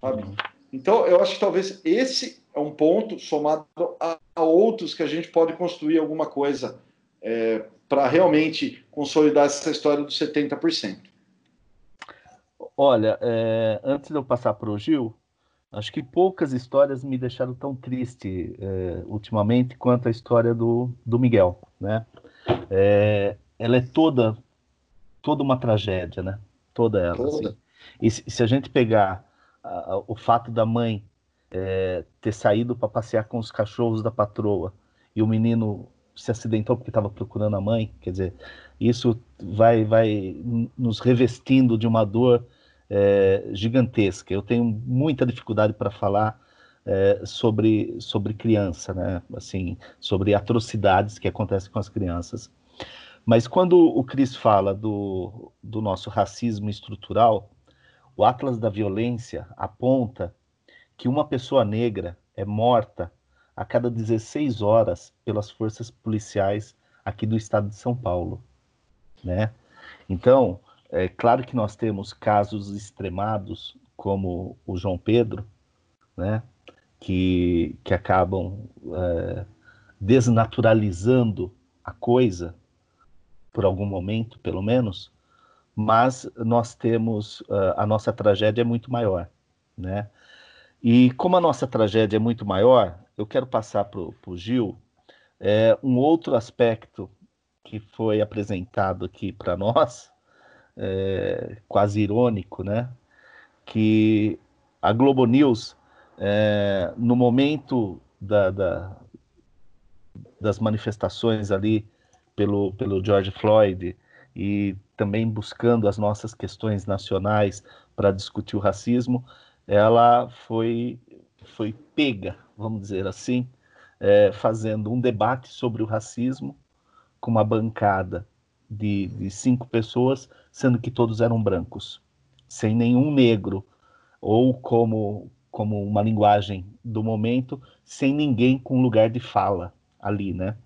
sabe? Uhum. Então, eu acho que talvez esse é um ponto somado a, a outros que a gente pode construir alguma coisa é, para realmente consolidar essa história dos 70%? Olha, é, antes de eu passar para o Gil, acho que poucas histórias me deixaram tão triste é, ultimamente quanto a história do, do Miguel, né? É, ela é toda toda uma tragédia, né? Toda ela. Toda. Assim. E se, se, a gente pegar a, a, o fato da mãe é, ter saído para passear com os cachorros da patroa e o menino se acidentou porque estava procurando a mãe, quer dizer, isso vai, vai nos revestindo de uma dor é, gigantesca. Eu tenho muita dificuldade para falar é, sobre, sobre criança, né? assim, sobre atrocidades que acontecem com as crianças. Mas quando o Cris fala do, do nosso racismo estrutural, o Atlas da Violência aponta que uma pessoa negra é morta a cada 16 horas pelas forças policiais aqui do estado de São Paulo, né? Então, é claro que nós temos casos extremados, como o João Pedro, né? Que, que acabam é, desnaturalizando a coisa, por algum momento, pelo menos, mas nós temos, uh, a nossa tragédia é muito maior, né? E como a nossa tragédia é muito maior, eu quero passar para o Gil é, um outro aspecto que foi apresentado aqui para nós, é, quase irônico, né? Que a Globo News, é, no momento da, da, das manifestações ali pelo, pelo George Floyd e também buscando as nossas questões nacionais para discutir o racismo, ela foi, foi pega vamos dizer assim, é, fazendo um debate sobre o racismo com uma bancada de, de cinco pessoas, sendo que todos eram brancos, sem nenhum negro, ou como, como uma linguagem do momento, sem ninguém com lugar de fala ali, né?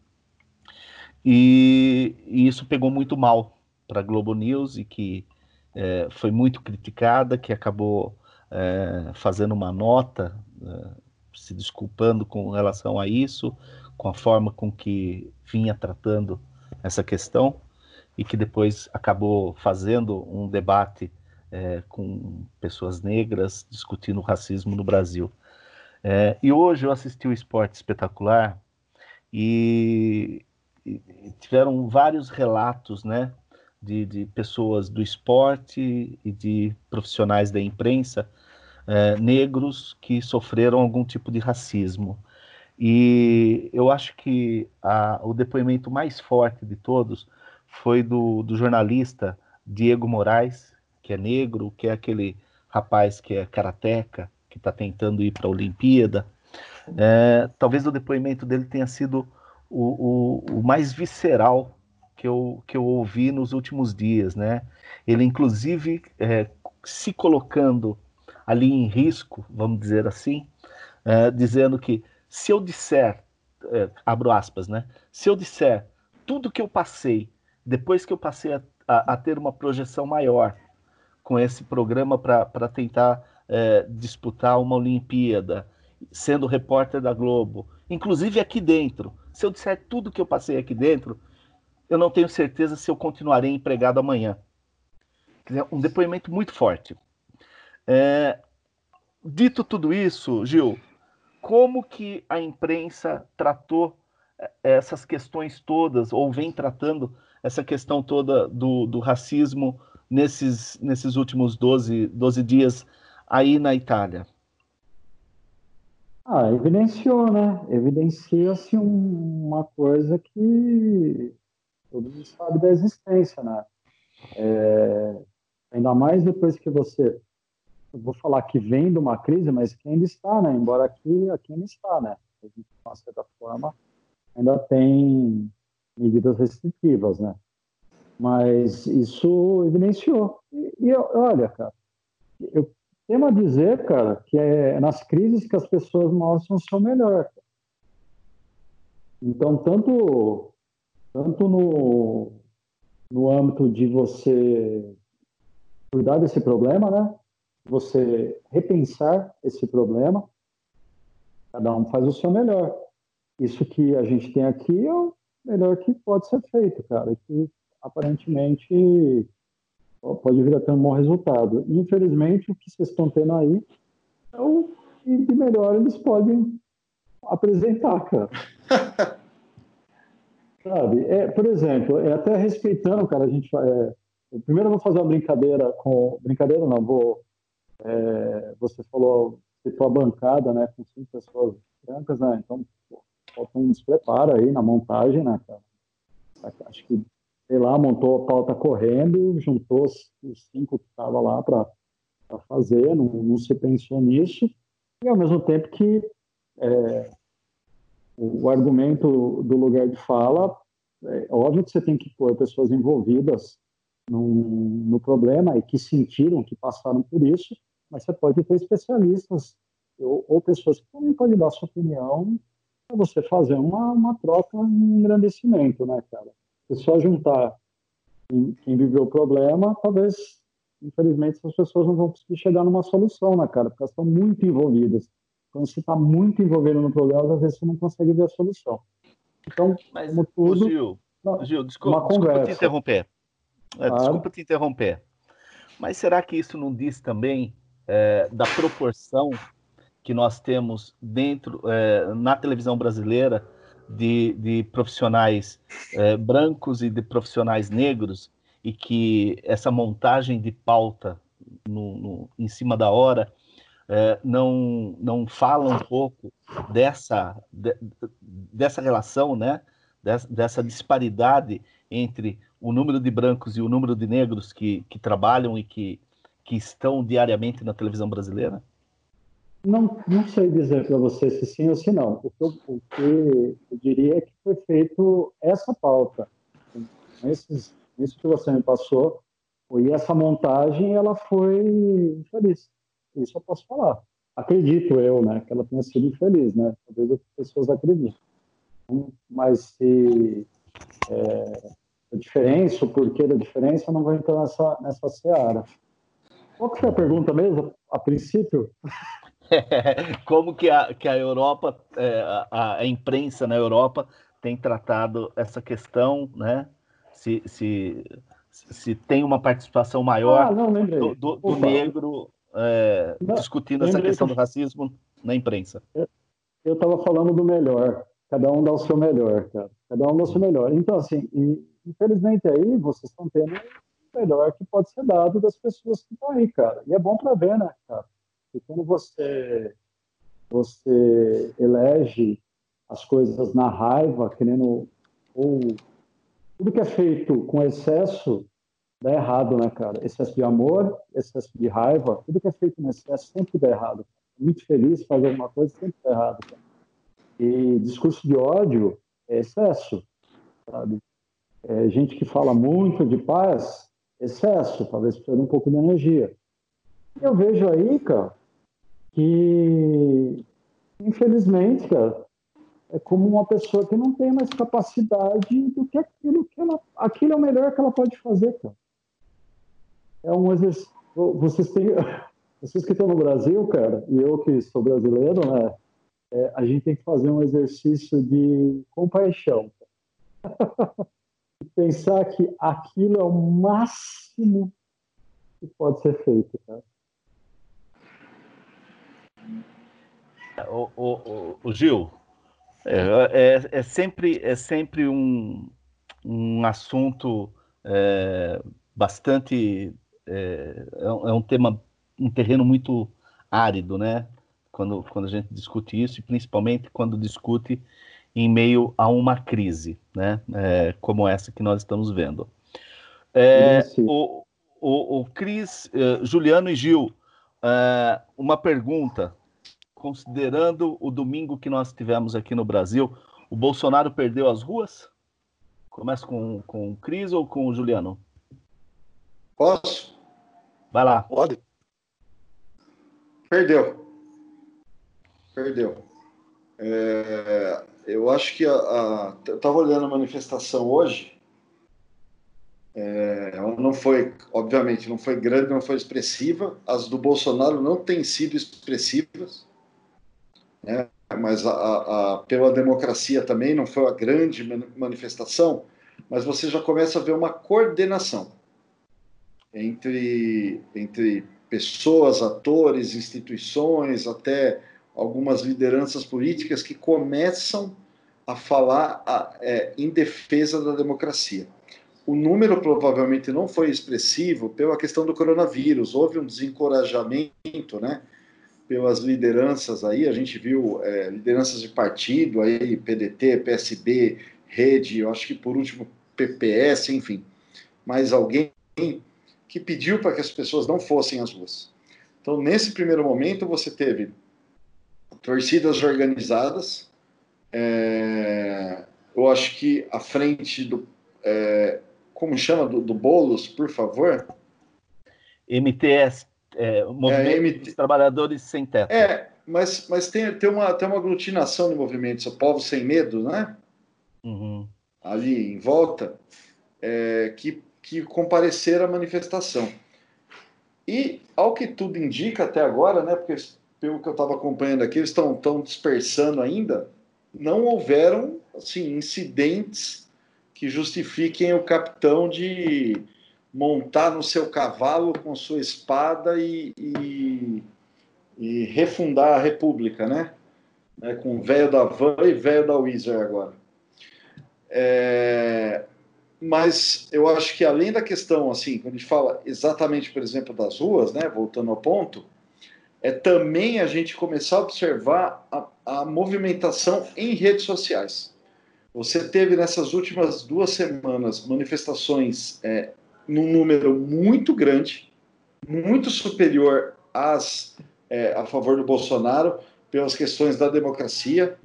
E, e isso pegou muito mal para a Globo News e que é, foi muito criticada, que acabou é, fazendo uma nota é, se desculpando com relação a isso, com a forma com que vinha tratando essa questão e que depois acabou fazendo um debate é, com pessoas negras discutindo o racismo no Brasil. É, e hoje eu assisti o Esporte Espetacular e, e tiveram vários relatos, né, de, de pessoas do esporte e de profissionais da imprensa é, negros que sofreram algum tipo de racismo. E eu acho que a, o depoimento mais forte de todos foi do, do jornalista Diego Moraes, que é negro, que é aquele rapaz que é karateca, que está tentando ir para a Olimpíada. É, talvez o depoimento dele tenha sido o, o, o, mais visceral que eu, que eu ouvi nos últimos dias, né? Ele, inclusive, é, se colocando ali em risco, vamos dizer assim, é, dizendo que se eu disser, é, abro aspas, né? Se eu disser tudo que eu passei, depois que eu passei a, a, a ter uma projeção maior, com esse programa para tentar é, disputar uma Olimpíada, sendo repórter da Globo, inclusive aqui dentro. Se eu disser tudo que eu passei aqui dentro, eu não tenho certeza se eu continuarei empregado amanhã. Um depoimento muito forte. É, dito tudo isso, Gil, como que a imprensa tratou é, essas questões todas, ou vem tratando essa questão toda do, do racismo nesses, nesses últimos 12, 12 dias aí na Itália? Ah, evidenciou, né? Evidencia-se um, uma coisa que todo mundo sabe da existência, né? É, ainda mais depois que você, eu vou falar que vem de uma crise, mas que ainda está, né? Embora aqui, aqui ainda está, né? A gente, de uma certa forma, ainda tem medidas restritivas, né? Mas isso evidenciou. E, e olha, cara, eu tenho a dizer, cara, que é nas crises que as pessoas mostram o seu melhor. Então, tanto tanto no, no âmbito de você cuidar desse problema, né? Você repensar esse problema, cada um faz o seu melhor. Isso que a gente tem aqui é o melhor que pode ser feito, cara, e que aparentemente pode vir a ter um bom resultado. Infelizmente, o que vocês estão tendo aí é o que melhor eles podem apresentar, cara. [LAUGHS] Sabe? É, por exemplo, é até respeitando, cara, a gente é, primeiro eu vou fazer uma brincadeira com brincadeira não, vou é, você falou citou a bancada, né, com cinco pessoas brancas, né? Então, pô, falta um despreparo aí na montagem, né, cara? Acho que sei lá, montou a pauta correndo, juntou os, cinco que estavam lá para fazer, não, não se pensou nisso, e ao mesmo tempo que é, o, argumento do lugar de fala, é óbvio que você tem que pôr pessoas envolvidas no, no problema e que sentiram, que passaram por isso, mas você pode ter especialistas ou, ou pessoas que também podem dar sua opinião para você fazer uma, uma troca, um engrandecimento, né, cara? Se só juntar quem, quem viveu o problema, talvez, infelizmente, essas pessoas não vão conseguir chegar numa solução, né, cara? Porque elas estão muito envolvidas quando você está muito envolvido no problema, às vezes você não consegue ver a solução. Então, Mas, tudo, Gil, não, Gil desculpa, desculpa te interromper. É, claro. Desculpa te interromper. Mas será que isso não diz também é, da proporção que nós temos dentro é, na televisão brasileira de, de profissionais é, brancos e de profissionais negros e que essa montagem de pauta no, no, em cima da hora é, não, não fala um pouco dessa, de, dessa relação, né? Dessa, dessa, disparidade entre o número de brancos e o número de negros que, que trabalham e que, que estão diariamente na televisão brasileira? Não, não sei dizer para você se sim ou se não. O que, eu, o que eu diria é que foi feito essa pauta. Esses, isso que você me passou, e essa montagem, ela foi infeliz. Isso eu posso falar. Acredito eu, né, que ela tenha sido infeliz, né? Talvez as pessoas acreditem. Mas se é, a diferença, o porquê da diferença, eu não vou entrar nessa, nessa seara. Qual que foi a pergunta mesmo, a princípio? [LAUGHS] Como que a, que a Europa, é, a, a, imprensa na Europa tem tratado essa questão, né? Se, se, se tem uma participação maior ah, não, do, do, do negro é, Não, discutindo essa questão que... do racismo na imprensa. Eu estava falando do melhor. Cada um dá o seu melhor, cara. Cada um dá o seu melhor. Então, assim, e, infelizmente aí vocês estão tendo o melhor que pode ser dado das pessoas que estão aí, cara. E é bom para ver, né, cara? E quando você, você elege as coisas na raiva, querendo. Ou tudo que é feito com excesso dá errado, né, cara? Excesso de amor, excesso de raiva, tudo que é feito no excesso sempre dá errado. Muito feliz, faz alguma coisa, sempre dá errado. Cara. E discurso de ódio é excesso, sabe? É, gente que fala muito de paz, excesso, talvez precise um pouco de energia. Eu vejo aí, cara, que infelizmente, cara, é como uma pessoa que não tem mais capacidade do que aquilo que ela, aquilo é o melhor que ela pode fazer, cara é um exercício. vocês têm, [LAUGHS] vocês que estão no Brasil, cara, e eu que sou brasileiro, né? É, a gente tem que fazer um exercício de compaixão. [LAUGHS] Pensar que aquilo é o máximo que pode ser feito, cara. O, o, o Gil, é, é, é, sempre, é sempre um, um assunto é, bastante. É, é, é, um tema, um terreno muito árido, né? Quando, quando a gente discute isso, e principalmente quando discute em meio a uma crise, né? É, como essa que nós estamos vendo. É, o, o, o Cris, uh, Juliano e Gil, uh, uma pergunta considerando o domingo que nós tivemos aqui no Brasil, o Bolsonaro perdeu as ruas? Começa com, com o Cris ou com o Juliano? Posso? Vai lá. Pode. Perdeu. Perdeu. É, eu acho que a, a eu estava olhando a manifestação hoje. É, ela não foi, obviamente, não foi grande, não foi expressiva. As do Bolsonaro não têm sido expressivas né? mas a, a, pela democracia também não foi uma grande manifestação, mas você já começa a ver uma coordenação entre, entre pessoas, atores, instituições, até algumas lideranças políticas que começam a falar a, é, em defesa da democracia. O número provavelmente não foi expressivo pela questão do coronavírus, houve um desencorajamento, né? Pelas lideranças aí, a gente viu é, lideranças de partido aí, PDT, PSB, Rede, eu acho que por último PPS, enfim, mais alguém que pediu para que as pessoas não fossem às ruas. Então, nesse primeiro momento, você teve torcidas organizadas, é, eu acho que à frente do. É, como chama? Do, do Boulos, por favor? MTS, é, o movimento é, MT... dos trabalhadores sem teto. É, mas, mas tem, tem, uma, tem uma aglutinação de movimentos, o Povo Sem Medo, né? Uhum. Ali em volta, é, que, que compareceram à manifestação. E, ao que tudo indica até agora, né, porque pelo que eu estava acompanhando aqui, eles estão dispersando ainda, não houveram assim, incidentes que justifiquem o capitão de montar no seu cavalo com sua espada e, e, e refundar a República, né? né? Com velho da Van e velho da Wizard agora. É, mas eu acho que além da questão, assim, quando a gente fala exatamente, por exemplo, das ruas, né? Voltando ao ponto, é também a gente começar a observar a, a movimentação em redes sociais. Você teve nessas últimas duas semanas manifestações é, num número muito grande, muito superior às é, a favor do Bolsonaro, pelas questões da democracia.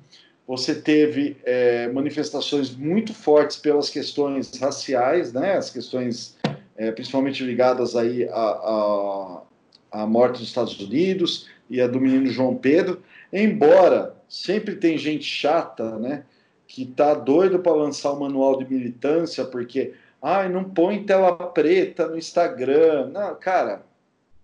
Você teve é, manifestações muito fortes pelas questões raciais, né, as questões é, principalmente ligadas aí à, à, à morte dos Estados Unidos e a do menino João Pedro, embora sempre tem gente chata, né, que tá doido para lançar o manual de militância, porque Ai, não põe tela preta no Instagram. Não, cara,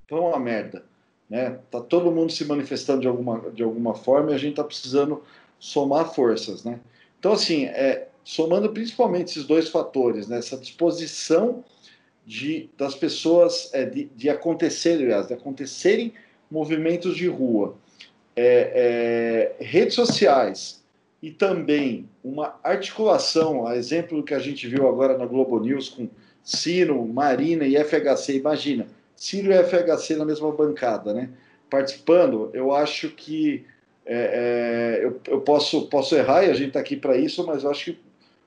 foi uma merda. Né? Tá todo mundo se manifestando de alguma, de alguma forma e a gente tá precisando somar forças, né? Então, assim, é, somando principalmente esses dois fatores, né? Essa disposição de, das pessoas, é, de, de acontecerem, aliás, de acontecerem movimentos de rua, é, é, redes sociais, e também uma articulação, a exemplo do que a gente viu agora na Globo News com Ciro, Marina e FHC. Imagina, Ciro e FHC na mesma bancada, né? Participando, eu acho que é, é, eu, eu, posso, posso errar e a gente está aqui para isso, mas eu acho que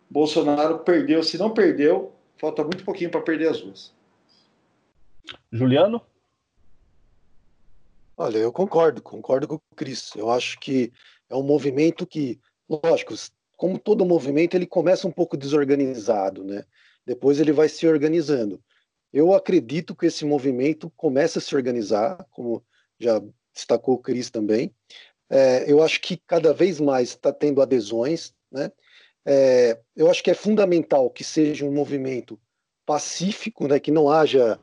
Bolsonaro perdeu. Se não perdeu, falta muito pouquinho para perder as duas. Juliano? Olha, eu concordo, concordo com o Cris. Eu acho que é um movimento que lógico, como todo movimento, ele começa um pouco desorganizado, né? Depois ele vai se organizando. Eu acredito que esse movimento começa a se organizar, como já destacou o Cris também. É, eu acho que cada vez mais está tendo adesões, né? É, eu acho que é fundamental que seja um movimento pacífico, né? Que não haja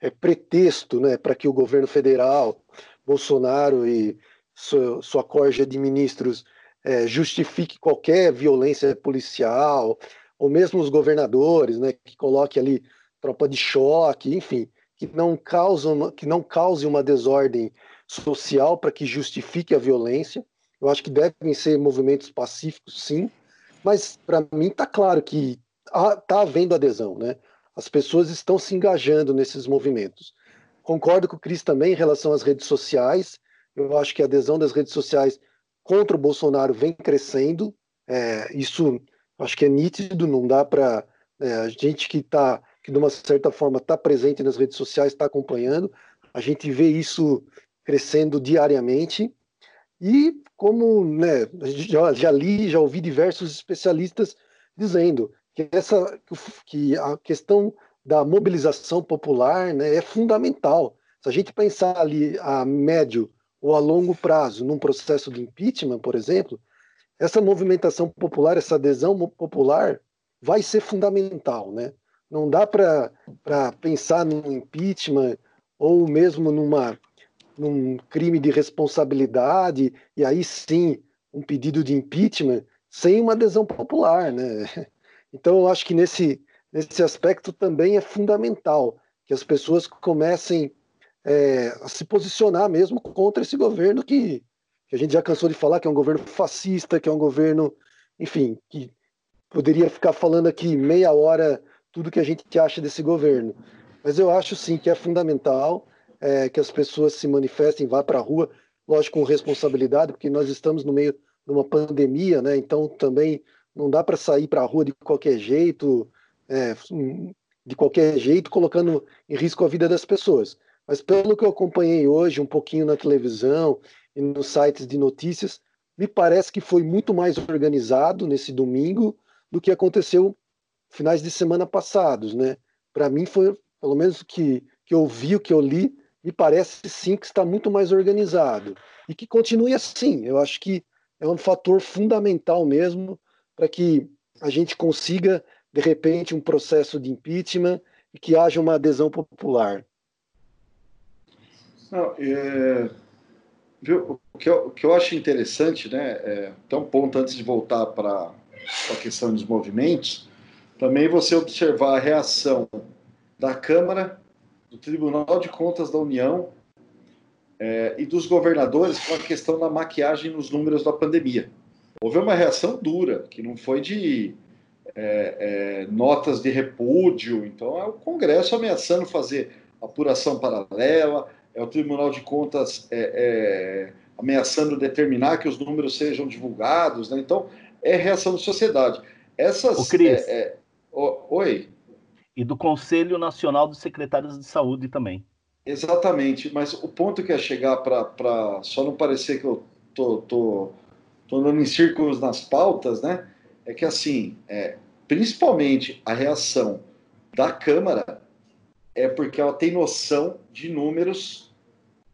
é, pretexto né, para que o governo federal, Bolsonaro e sua, sua corja de ministros é, justifique qualquer violência policial, ou mesmo os governadores, né, que coloque ali tropa de choque, enfim, que não cause uma, que não cause uma desordem social para que justifique a violência. Eu acho que devem ser movimentos pacíficos, sim, mas para mim está claro que está havendo adesão, né? As pessoas estão se engajando nesses movimentos. Concordo com o Cris também em relação às redes sociais. Eu acho que a adesão das redes sociais contra o Bolsonaro vem crescendo. É, isso acho que é nítido, não dá para. É, a gente que está, que de uma certa forma está presente nas redes sociais, está acompanhando, a gente vê isso crescendo diariamente. E como né, já, já li, já ouvi diversos especialistas dizendo que essa que a questão da mobilização popular né, é fundamental. Se a gente pensar ali a médio ou a longo prazo num processo de impeachment, por exemplo, essa movimentação popular, essa adesão popular vai ser fundamental, né? Não dá para pensar num impeachment ou mesmo numa, num crime de responsabilidade e aí sim um pedido de impeachment sem uma adesão popular, né? [LAUGHS] Então eu acho que nesse nesse aspecto também é fundamental que as pessoas comecem é, se posicionar mesmo contra esse governo que, que a gente já cansou de falar que é um governo fascista, que é um governo, enfim, que poderia ficar falando aqui meia hora tudo que a gente acha desse governo. Mas eu acho sim que é fundamental é, que as pessoas se manifestem, vá para a rua, lógico, com responsabilidade, porque nós estamos no meio de uma pandemia, né? Então também não dá para sair para a rua de qualquer jeito, é, de qualquer jeito, colocando em risco a vida das pessoas. Mas pelo que eu acompanhei hoje, um pouquinho na televisão e nos sites de notícias, me parece que foi muito mais organizado nesse domingo do que aconteceu finais de semana passados, né? Para mim foi, pelo menos que que eu vi, o que eu li, me parece sim que está muito mais organizado e que continue assim. Eu acho que é um fator fundamental mesmo para que a gente consiga de repente, um processo de impeachment e que haja uma adesão popular? Não, é, viu, o, que eu, o que eu acho interessante, né, é, até um ponto antes de voltar para a questão dos movimentos, também você observar a reação da Câmara, do Tribunal de Contas da União é, e dos governadores com a questão da maquiagem nos números da pandemia. Houve uma reação dura, que não foi de é, é, notas de repúdio. Então, é o Congresso ameaçando fazer apuração paralela, é o Tribunal de Contas é, é ameaçando determinar que os números sejam divulgados. Né? Então, é reação da sociedade. Essas. O Cris. É, é, oi. E do Conselho Nacional dos Secretários de Saúde também. Exatamente, mas o ponto que é chegar para só não parecer que eu tô, tô, tô andando em círculos nas pautas, né? é que, assim, é, principalmente a reação da Câmara é porque ela tem noção de números,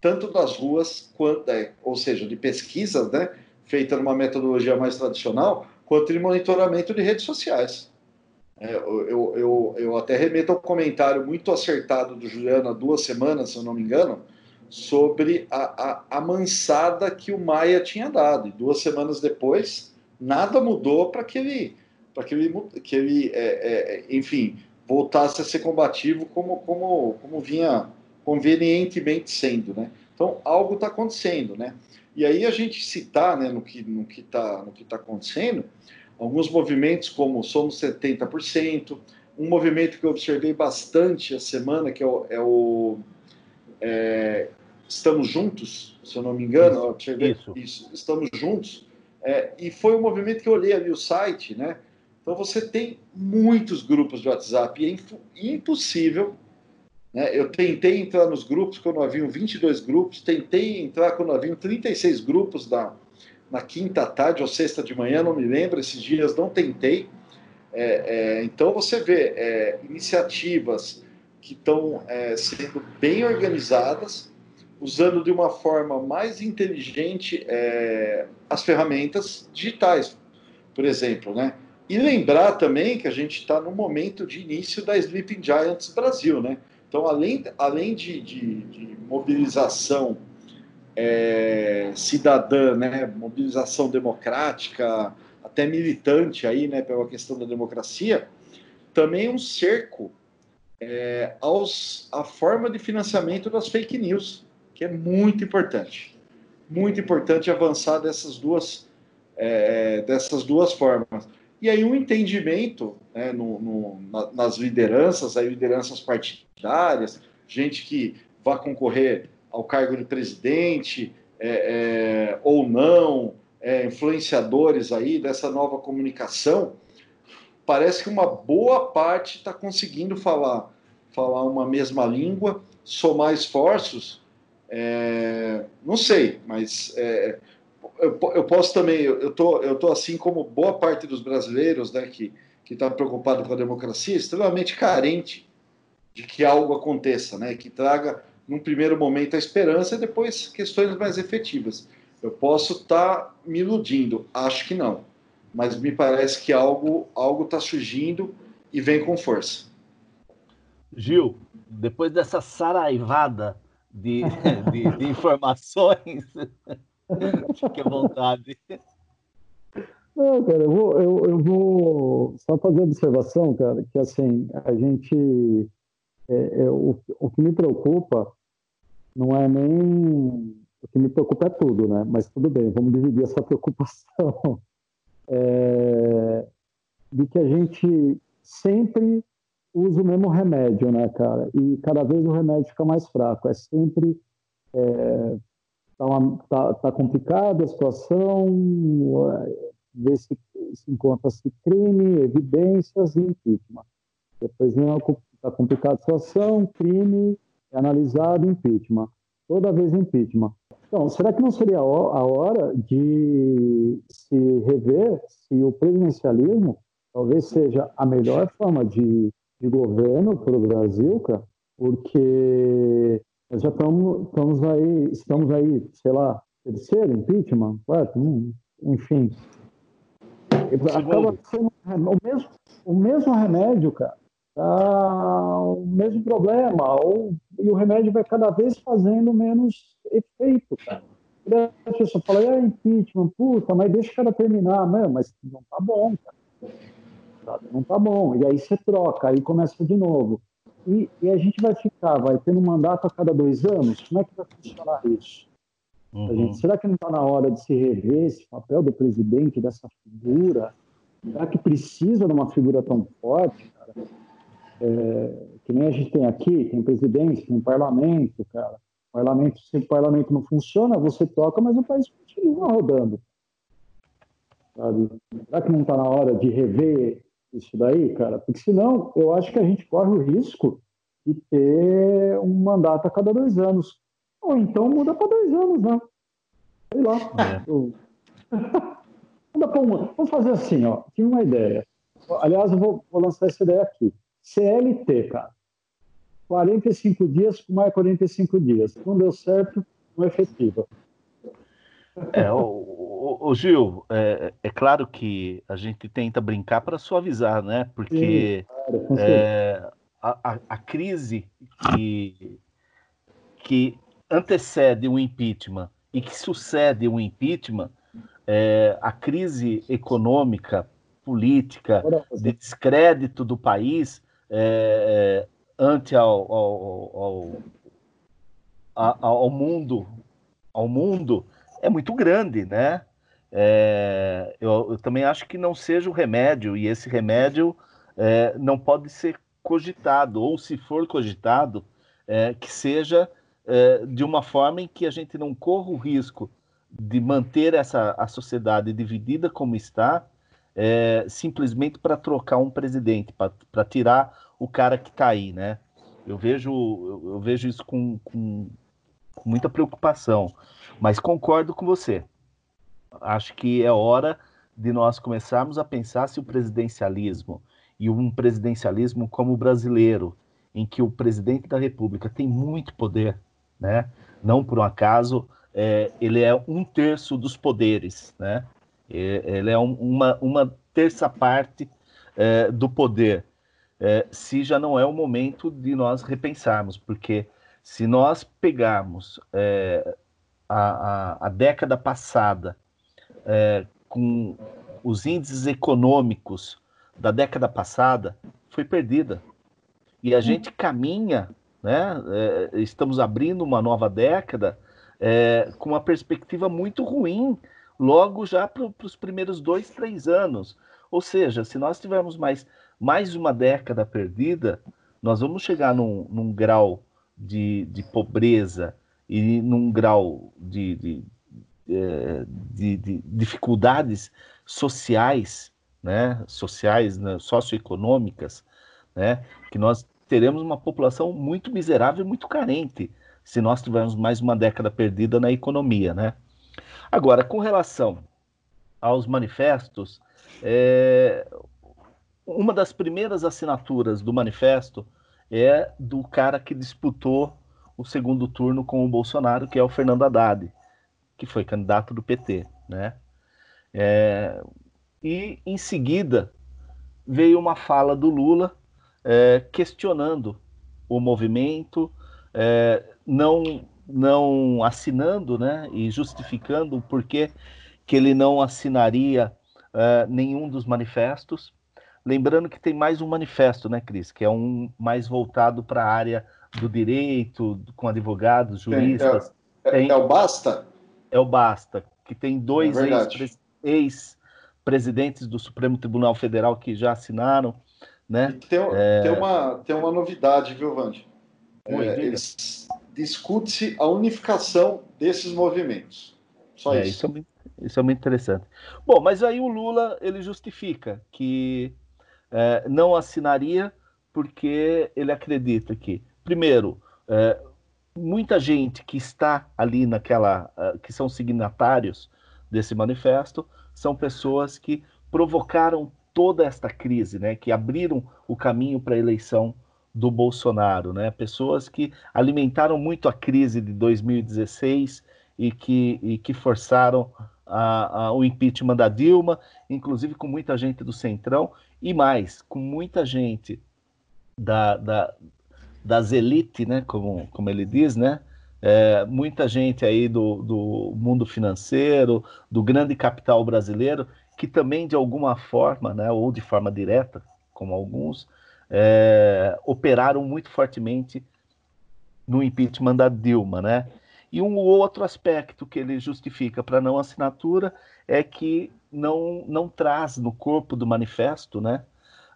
tanto das ruas, quanto, é, ou seja, de pesquisas, né, feita numa metodologia mais tradicional, quanto de monitoramento de redes sociais. É, eu, eu, eu até remeto ao comentário muito acertado do Juliano há duas semanas, se eu não me engano, sobre a, a, a mansada que o Maia tinha dado. E duas semanas depois, nada mudou para que ele, para que ele, que ele é, é, enfim, voltasse a ser combativo como, como, como vinha convenientemente sendo, né? Então algo está acontecendo, né? E aí a gente citar, né, no que no que está no que tá acontecendo, alguns movimentos como somos 70%, um movimento que eu observei bastante a semana que é o, é o é, estamos juntos, se eu não me engano, isso, observei isso. isso, estamos juntos é, e foi um movimento que eu olhei ali o site, né? Então você tem muitos grupos de WhatsApp e é impossível. Né? Eu tentei entrar nos grupos quando haviam 22 grupos, tentei entrar quando haviam 36 grupos na, na quinta tarde ou sexta de manhã, não me lembro, esses dias não tentei. É, é, então você vê é, iniciativas que estão é, sendo bem organizadas, usando de uma forma mais inteligente é, as ferramentas digitais, por exemplo, né? E lembrar também que a gente está no momento de início da Sleeping Giants Brasil, né? Então além, além de, de, de mobilização é, cidadã, né, mobilização democrática, até militante aí, né, pela questão da democracia, também um cerco é, aos, a forma de financiamento das fake news, que é muito importante. Muito importante avançar dessas duas, é, dessas duas formas. E aí um entendimento né, no, no, nas lideranças, aí lideranças partidárias, gente que vai concorrer ao cargo de presidente é, é, ou não, é, influenciadores aí dessa nova comunicação, parece que uma boa parte está conseguindo falar, falar uma mesma língua, somar esforços. É, não sei, mas é, eu, eu, posso também, eu tô, eu tô assim como boa parte dos brasileiros, né, que que está preocupado com a democracia, extremamente carente de que algo aconteça, né, que traga num primeiro momento a esperança e depois questões mais efetivas. Eu posso estar tá me iludindo, acho que não, mas me parece que algo algo está surgindo e vem com força. Gil, depois dessa saraivada de, [LAUGHS] de, de informações, [LAUGHS] [LAUGHS] fique à vontade. Não, cara, eu vou, eu, eu vou só fazer observação, cara, que assim, a gente. É, é, o, o que me preocupa não é nem. O que me preocupa é tudo, né? Mas tudo bem, vamos dividir essa [LAUGHS] preocupação. É, de que a gente sempre usa o mesmo remédio, né, cara? E cada vez o remédio fica mais fraco. É sempre. É, tá, tá, tá complicada a situação, ver se, se encontra-se crime, evidências e impeachment. Depois vem a complicada situação, crime, é analisado, impeachment. Toda vez impeachment. Então, será que não seria a hora de se rever se o presidencialismo talvez seja a melhor forma de, de governo para o Brasil, cara? Porque nós já estamos, estamos aí, estamos aí, sei lá, terceiro impeachment, quarto, enfim, Acaba sendo o mesmo, o mesmo remédio, cara. Tá o mesmo problema, ou, e o remédio vai cada vez fazendo menos efeito, cara. a pessoa fala, é impeachment, puta, mas deixa o cara terminar. Não, mas não tá bom, cara. Não tá bom. E aí você troca, aí começa de novo. E, e a gente vai ficar, vai tendo um mandato a cada dois anos? Como é que vai funcionar isso? Uhum. Gente, será que não está na hora de se rever esse papel do presidente, dessa figura? Será que precisa de uma figura tão forte, cara? É, que nem a gente tem aqui, tem presidente, tem parlamento, cara. Parlamento, se o parlamento não funciona, você toca, mas o país continua rodando. Sabe? Será que não está na hora de rever isso daí, cara? Porque senão, eu acho que a gente corre o risco de ter um mandato a cada dois anos. Ou então muda para dois anos, né? Sei lá. É. [LAUGHS] uma... Vamos fazer assim, ó. Tive uma ideia. Aliás, eu vou, vou lançar essa ideia aqui. CLT, cara. 45 dias com mais 45 dias. Não deu certo, não é efetiva. É, o, o, o Gil, é, é, claro que a gente tenta brincar para suavizar, né? Porque Sim, claro, é, a, a, crise que, que antecede o impeachment e que sucede o impeachment, é, a crise econômica, política, de descrédito do país é, é ante ao, ao, ao, ao, mundo, ao mundo é muito grande, né? É, eu, eu, também acho que não seja o remédio e esse remédio é, não pode ser cogitado ou se for cogitado é, que seja é, de uma forma em que a gente não corra o risco de manter essa a sociedade dividida como está, é, simplesmente para trocar um presidente, para tirar o cara que está aí, né? Eu vejo, eu, vejo isso com, com muita preocupação, mas concordo com você. Acho que é hora de nós começarmos a pensar se o presidencialismo e um presidencialismo como o brasileiro, em que o presidente da República tem muito poder, né? Não por um acaso, é, ele é um terço dos poderes, né? Ele é um, uma, uma terça parte é, do poder. é, se já não é o momento de nós repensarmos, porque se nós pegarmos é, a, a, a, década passada é, com os índices econômicos da década passada, foi perdida. E a gente caminha, né? É, estamos abrindo uma nova década é, com uma perspectiva muito ruim, logo já para os primeiros dois, três anos. Ou seja, se nós tivermos mais, mais uma década perdida, nós vamos chegar num, num grau de, de, pobreza e num grau de, de, é, de, de dificuldades sociais, né, sociais, né, socioeconômicas, né, que nós teremos uma população muito miserável e muito carente se nós tivermos mais uma década perdida na economia, né? Agora, com relação aos manifestos, é, uma das primeiras assinaturas do manifesto é do cara que disputou o segundo turno com o Bolsonaro, que é o Fernando Haddad, que foi candidato do PT, né? É, e em seguida veio uma fala do Lula é, questionando o movimento, é, não, não assinando né, e justificando porquê que ele não assinaria uh, nenhum dos manifestos. Lembrando que tem mais um manifesto, né, Cris? Que é um mais voltado para a área do direito, com advogados, juristas. É, é, tem, é, o Basta? É o Basta, que tem dois é ex-presidentes do Supremo Tribunal Federal que já assinaram. Né? Tem, é... tem, uma, tem uma novidade, viu, Vande? É, eles discute-se a unificação desses movimentos. Só é, isso. Isso é, muito, isso é, muito, interessante. Bom, mas aí o Lula ele justifica que é, não assinaria porque ele acredita que, primeiro, é, muita gente que está ali naquela, é, que são signatários desse manifesto, são pessoas que provocaram toda esta crise, né, que abriram o caminho para a eleição do Bolsonaro, né? Pessoas que alimentaram muito a crise de 2016 e que, e que forçaram a, a, o impeachment da Dilma, inclusive com muita gente do Centrão e mais, com muita gente da, da, das elites, né? Como, como ele diz, né? É, muita gente aí do, do mundo financeiro, do grande capital brasileiro, que também de alguma forma, né, ou de forma direta, como alguns, é, operaram muito fortemente no impeachment da Dilma, né? E um outro aspecto que ele justifica para não assinatura é que não, não traz no corpo do manifesto, né,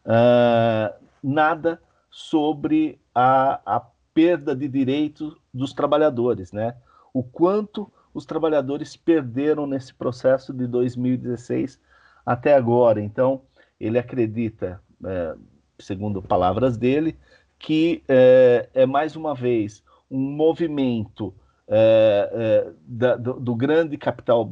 uh, nada sobre a, a perda de direitos dos trabalhadores, né? O quanto os trabalhadores perderam nesse processo de 2016 até agora. Então, ele acredita, é, segundo palavras dele, que é, é mais uma vez um movimento é, é, da, do, do, grande capital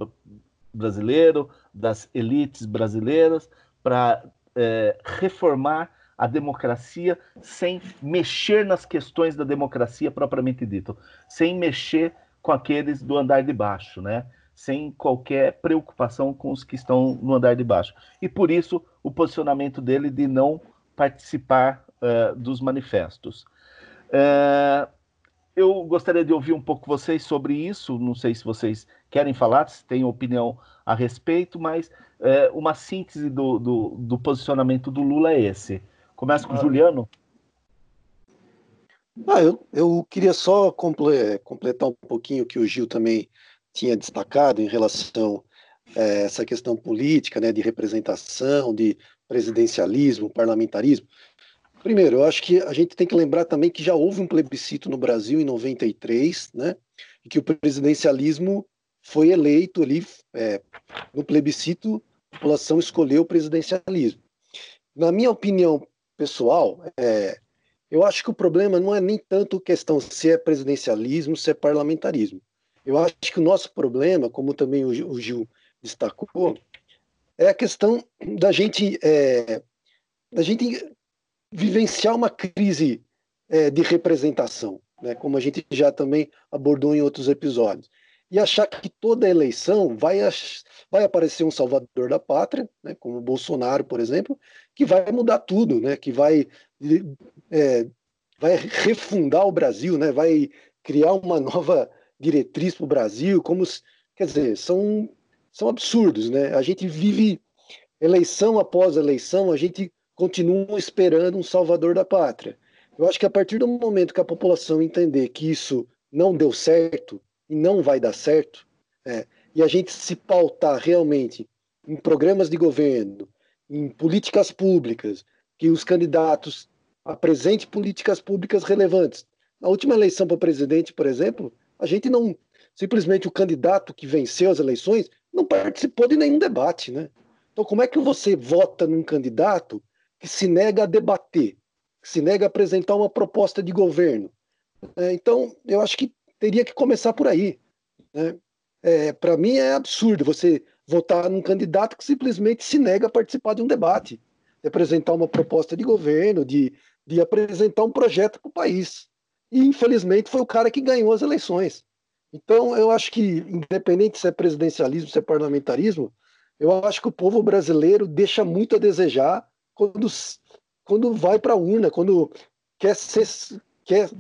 brasileiro, das elites brasileiras, para é, reformar a democracia sem mexer nas questões da democracia propriamente dito, sem mexer com aqueles do andar de baixo, né? sem qualquer preocupação com os que estão no andar de baixo. E por isso o posicionamento dele de não participar uh, dos manifestos. Uh, eu gostaria de ouvir um pouco vocês sobre isso. Não sei se vocês querem falar, se têm opinião a respeito, mas uh, uma síntese do, do, do, posicionamento do Lula é esse. Começa com o Juliano. Ah, eu, eu queria só completar um pouquinho o que o Gil também tinha destacado em relação a essa questão política, né, de representação, de presidencialismo, parlamentarismo. Primeiro, eu acho que a gente tem que lembrar também que já houve um plebiscito no Brasil em 93, né? E que o presidencialismo foi eleito ali é, no plebiscito, a população escolheu o presidencialismo. Na minha opinião pessoal, é, eu acho que o problema não é nem tanto questão se é presidencialismo, se é parlamentarismo. Eu acho que o nosso problema, como também o Gil destacou, é a questão da gente, é, da gente vivenciar uma crise é, de representação, né, como a gente já também abordou em outros episódios. E achar que toda eleição vai, vai aparecer um salvador da pátria, né, como o Bolsonaro, por exemplo, que vai mudar tudo, né, que vai é, vai refundar o Brasil, né? vai criar uma nova diretriz para o Brasil, como quer dizer, são, são absurdos, né? A gente vive eleição após eleição, a gente continua esperando um salvador da pátria. Eu acho que a partir do momento que a população entender que isso não deu certo e não vai dar certo, é, e a gente se pautar realmente em programas de governo, em políticas públicas, que os candidatos apresentem políticas públicas relevantes. Na última eleição para presidente, por exemplo, a gente não simplesmente o candidato que venceu as eleições não participou de nenhum debate, né? Então, como é que você vota num candidato que se nega a debater, que se nega a apresentar uma proposta de governo? É, então, eu acho que teria que começar por aí. Né? É, Para mim é absurdo você votar num candidato que simplesmente se nega a participar de um debate, de apresentar uma proposta de governo, de, de apresentar um projeto para o país. E, infelizmente, foi o cara que ganhou as eleições. Então, eu acho que, independente se é presidencialismo, se é parlamentarismo, eu acho que o povo brasileiro deixa muito a desejar quando, quando vai para a urna, quando quer, ser, quer,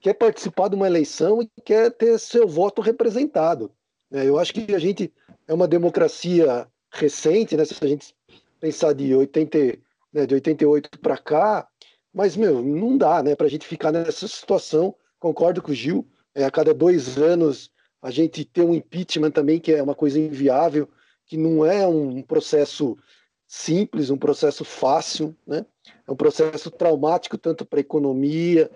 quer participar de uma eleição e quer ter seu voto representado. É, eu acho que a gente é uma democracia recente, né? se a gente pensar de, 80, né, de 88 para cá, mas, meu, não dá né, para a gente ficar nessa situação. Concordo com o Gil, é, a cada dois anos a gente ter um impeachment também, que é uma coisa inviável, que não é um processo simples, um processo fácil, né? É um processo traumático tanto para a economia,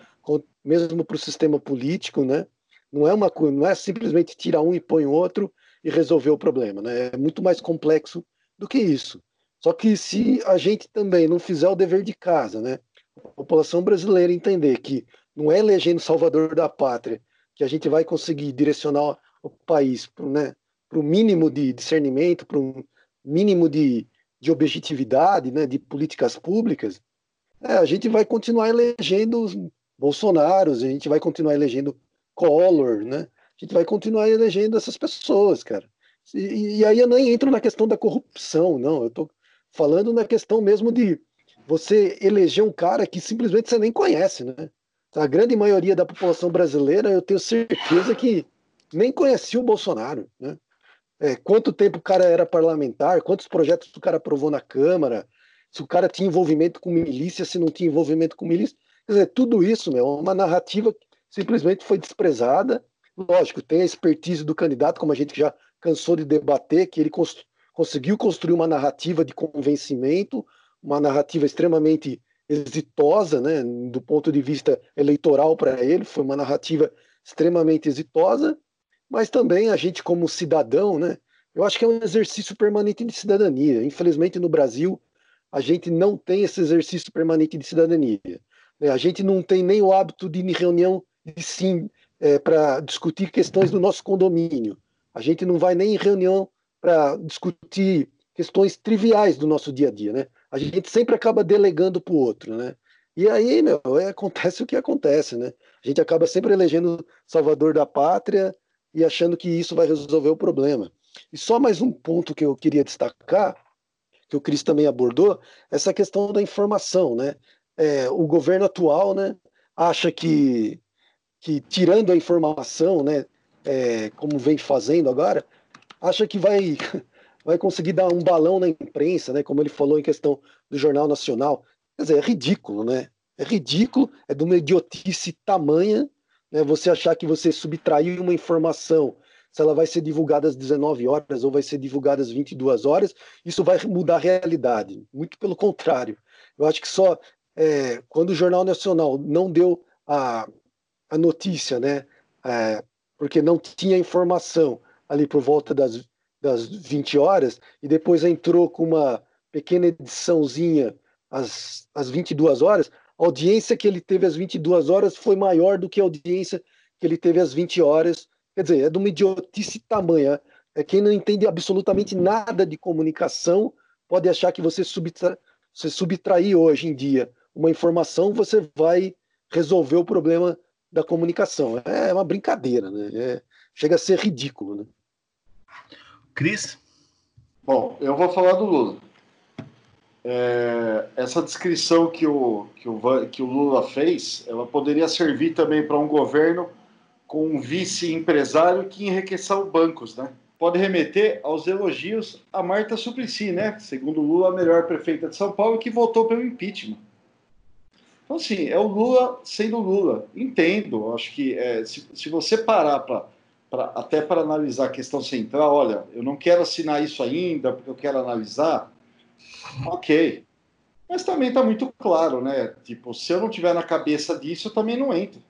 mesmo para o sistema político, né? Não é uma não é simplesmente tirar um e põe outro e resolver o problema, né? É muito mais complexo do que isso. Só que se a gente também não fizer o dever de casa, né? A população brasileira entender que não é elegendo salvador da pátria que a gente vai conseguir direcionar o país para né, o mínimo de discernimento, para um mínimo de, de objetividade, né, de políticas públicas, é, a gente vai continuar elegendo Bolsonaros, a gente vai continuar elegendo Collor, né? A gente vai continuar elegendo essas pessoas, cara. E, e aí eu nem entro na questão da corrupção, não. Eu estou falando na questão mesmo de você eleger um cara que simplesmente você nem conhece, né? a grande maioria da população brasileira, eu tenho certeza que nem conhecia o Bolsonaro. Né? É, quanto tempo o cara era parlamentar, quantos projetos o cara aprovou na Câmara, se o cara tinha envolvimento com milícia, se não tinha envolvimento com milícia. Quer dizer, tudo isso meu, é uma narrativa que simplesmente foi desprezada. Lógico, tem a expertise do candidato, como a gente já cansou de debater, que ele cons conseguiu construir uma narrativa de convencimento, uma narrativa extremamente exitosa, né, do ponto de vista eleitoral para ele, foi uma narrativa extremamente exitosa, mas também a gente como cidadão, né, eu acho que é um exercício permanente de cidadania. Infelizmente no Brasil a gente não tem esse exercício permanente de cidadania. Né? A gente não tem nem o hábito de ir em reunião de sim é, para discutir questões do nosso condomínio. A gente não vai nem em reunião para discutir questões triviais do nosso dia a dia, né? a gente sempre acaba delegando para o outro, né? E aí, meu, é, acontece o que acontece, né? A gente acaba sempre elegendo salvador da pátria e achando que isso vai resolver o problema. E só mais um ponto que eu queria destacar, que o Cris também abordou, essa questão da informação, né? É, o governo atual, né, acha que, que tirando a informação, né, é, como vem fazendo agora, acha que vai [LAUGHS] vai conseguir dar um balão na imprensa, né? Como ele falou em questão do Jornal Nacional. Quer dizer, é ridículo, né? É ridículo, é de uma idiotice tamanha, né? Você achar que você subtraiu uma informação, se ela vai ser divulgada às 19 horas ou vai ser divulgada às 22 horas, isso vai mudar a realidade. Muito pelo contrário. Eu acho que só é, quando o Jornal Nacional não deu a, a notícia, né? É, porque não tinha informação ali por volta das das 20 horas, e depois entrou com uma pequena ediçãozinha às, às 22 horas, a audiência que ele teve às 22 horas foi maior do que a audiência que ele teve às 20 horas. Quer dizer, é de uma idiotice tamanha. É quem não entende absolutamente nada de comunicação pode achar que você, você subtrair hoje em dia uma informação, você vai resolver o problema da comunicação. É uma brincadeira, né? É, chega a ser ridículo, né? Cris? Bom, eu vou falar do Lula. é, essa descrição que o, que, o, que o Lula fez, ela poderia servir também para um governo com um vice-empresário que enriqueceu bancos, né? Pode remeter aos elogios a Marta Suplicy, né? Segundo Lula, a melhor prefeita de São Paulo, que votou pelo impeachment. Então, assim, é o Lula sendo Lula. Entendo, acho que é, se, se você parar para até para analisar a questão central, olha, eu não quero assinar isso ainda, porque eu quero analisar, ok. Mas também está muito claro, né? Tipo, se eu não tiver na cabeça disso, eu também não entro.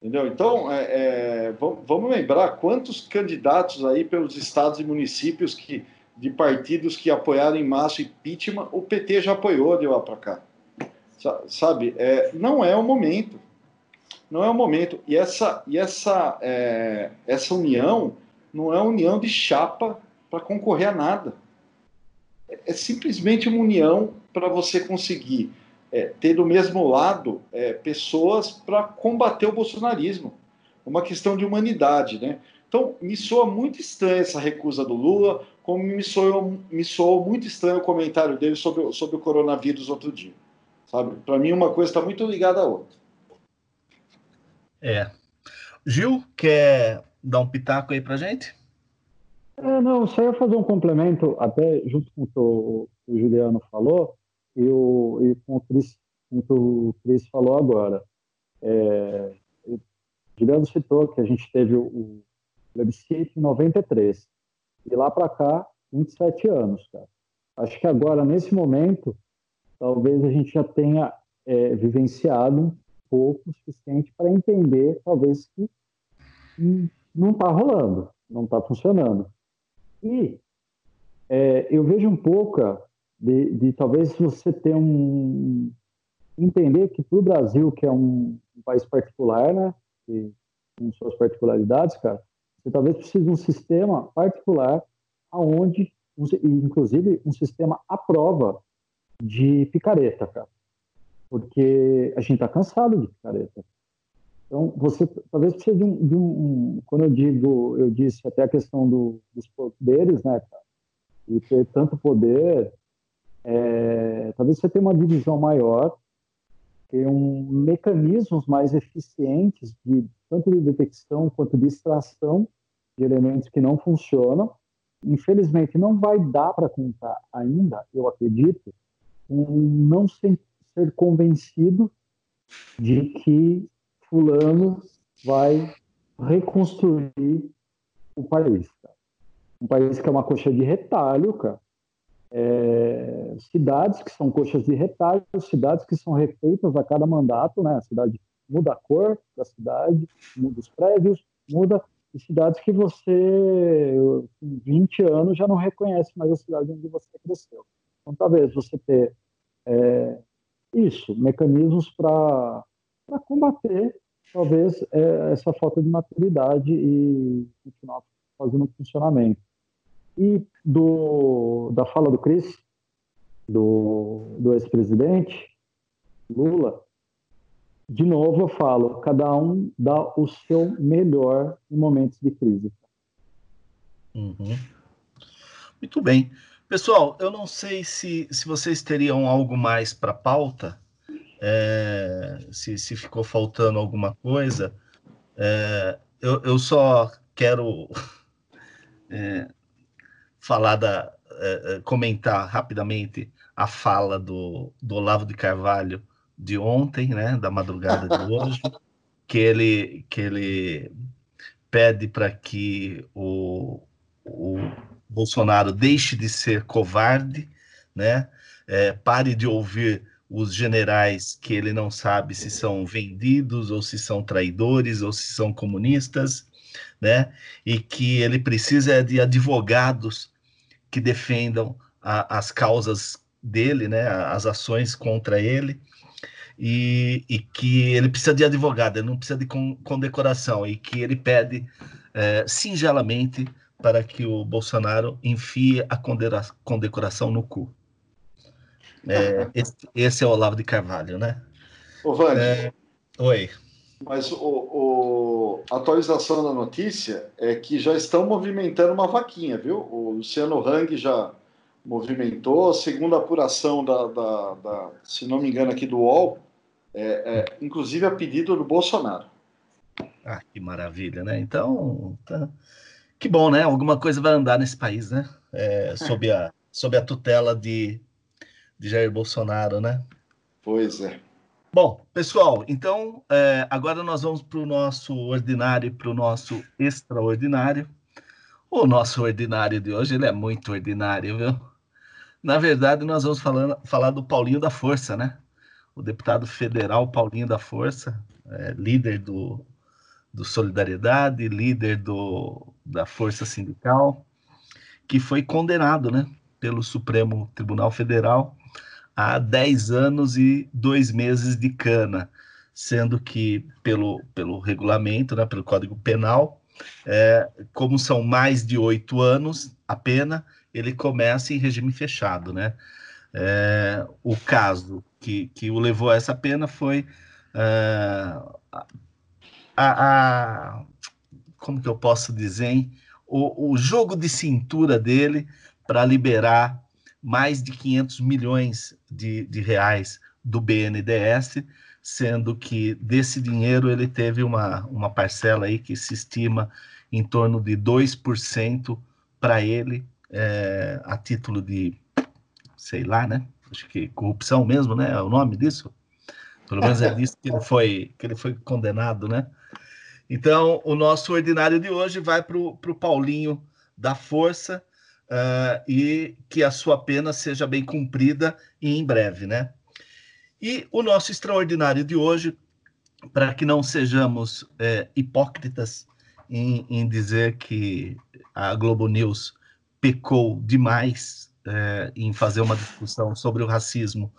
Entendeu? Então, é, é, vamos lembrar quantos candidatos aí pelos estados e municípios que, de partidos que apoiaram em massa o impeachment, o PT já apoiou de lá para cá. Sabe? É, não é o momento. Não é o momento. E essa, e essa, é, essa união não é união de chapa para concorrer a nada. É, é simplesmente uma união para você conseguir é, ter do mesmo lado é, pessoas para combater o bolsonarismo. Uma questão de humanidade, né? Então, me soa muito estranha essa recusa do Lula, como me soou, me soou muito estranho o comentário dele sobre, sobre o coronavírus outro dia. Sabe? Para mim, uma coisa está muito ligada à outra. É. Gil, quer dar um pitaco aí para gente? É, não, só ia fazer um complemento, até junto com o que o, o Juliano falou, e, o, e com, o Chris, com o que o Cris falou agora. É, o Juliano citou que a gente teve o, o plebiscito em 93, e lá para cá, 27 anos, cara. Acho que agora, nesse momento, talvez a gente já tenha é, vivenciado um pouco o suficiente para entender, talvez, que não está rolando, não está funcionando. E é, eu vejo um pouco de, de, talvez você ter um entender que para o Brasil, que é um, um, país particular, né, e, com suas particularidades, cara, você talvez precise de um sistema particular aonde, inclusive, um sistema à prova de picareta, cara. Porque a gente está cansado de picareta. Então, você talvez precise de um, de um, Quando eu digo, eu disse até a questão do, dos poderes, né, cara? E ter tanto poder, é, talvez você tenha uma divisão maior, ter um, mecanismos mais eficientes, de, tanto de detecção quanto de extração de elementos que não funcionam. Infelizmente, não vai dar para contar ainda, eu acredito, não ser, ser convencido de que fulano vai reconstruir o país. Um país que é uma coxa de retalho, cara. É, cidades que são coxas de retalho, cidades que são refeitas a cada mandato, né? A cidade muda a cor da cidade, muda os prédios, muda e cidades que você, com 20 anos, já não reconhece mais a cidade onde você cresceu. Então, talvez você ter é, isso, mecanismos para combater, talvez, é, essa falta de maturidade e continuar fazendo funcionamento. E do, da fala do Cris, do, do ex-presidente Lula, de novo eu falo, cada um dá o seu melhor em momentos de crise. Uhum. Muito bem. Pessoal, eu não sei se, se vocês teriam algo mais para pauta, é, se, se ficou faltando alguma coisa. É, eu, eu só quero [LAUGHS] é, falar da é, é, comentar rapidamente a fala do, do Olavo de Carvalho de ontem, né, da madrugada de hoje, que ele que ele pede para que o, o Bolsonaro deixe de ser covarde, né? É, pare de ouvir os generais que ele não sabe se são vendidos ou se são traidores ou se são comunistas, né? E que ele precisa de advogados que defendam a, as causas dele, né? As ações contra ele. E, e, que ele precisa de advogado, ele não precisa de condecoração, e que ele pede é, singelamente para que o Bolsonaro enfie a condecoração no cu. É, esse, esse, é o Olavo de Carvalho, né? Ô, Vande, é, oi. Mas o, o, a atualização da notícia é que já estão movimentando uma vaquinha, viu? O Luciano Hang já movimentou. Segundo a apuração da, da, da se não me engano, aqui do UOL, é, é, inclusive a pedido do Bolsonaro. Ah, que maravilha, né? Então, tá... que bom, né? Alguma coisa vai andar nesse país, né? É, sob, a, sob a tutela de, de Jair Bolsonaro, né? Pois é. Bom, pessoal, então é, agora nós vamos para o nosso ordinário e para o nosso extraordinário. O nosso ordinário de hoje ele é muito ordinário, viu? Na verdade, nós vamos falando, falar do Paulinho da Força, né? O deputado federal Paulinho da Força, é, líder do, do Solidariedade, líder do, da Força Sindical, que foi condenado, né? Pelo Supremo Tribunal Federal a 10 anos e dois meses de cana, sendo que, pelo, pelo regulamento, né, pelo Código Penal, é, como são mais de oito anos a pena, ele começa em regime fechado. Né? É, o caso que, que o levou a essa pena foi é, a, a, como que eu posso dizer, hein? O, o jogo de cintura dele para liberar mais de 500 milhões de, de reais do BNDES, sendo que desse dinheiro ele teve uma, uma parcela aí que se estima em torno de 2% para ele, é, a título de, sei lá, né? Acho que corrupção mesmo, né? É o nome disso. Pelo menos é disso que ele foi, que ele foi condenado, né? Então, o nosso ordinário de hoje vai para o Paulinho da Força, uh, e que a sua pena seja bem cumprida e em breve, né? E o nosso extraordinário de hoje, para que não sejamos é, hipócritas em, em, dizer que a Globo News pecou demais é, em fazer uma discussão sobre o racismo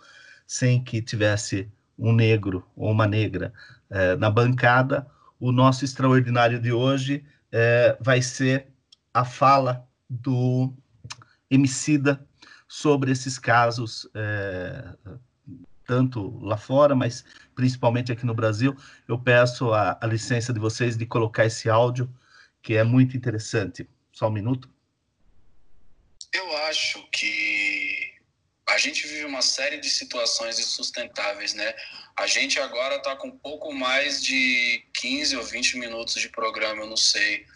sem que tivesse um negro ou uma negra é, na bancada, o nosso extraordinário de hoje é, vai ser a fala do Emicida sobre esses casos, é, tanto lá fora, mas principalmente aqui no Brasil. Eu peço a, a licença de vocês de colocar esse áudio, que é muito interessante. Só um minuto. Eu acho que a gente vive uma série de situações insustentáveis, né? A gente agora está com pouco mais de 15 ou 20 minutos de programa, eu não sei,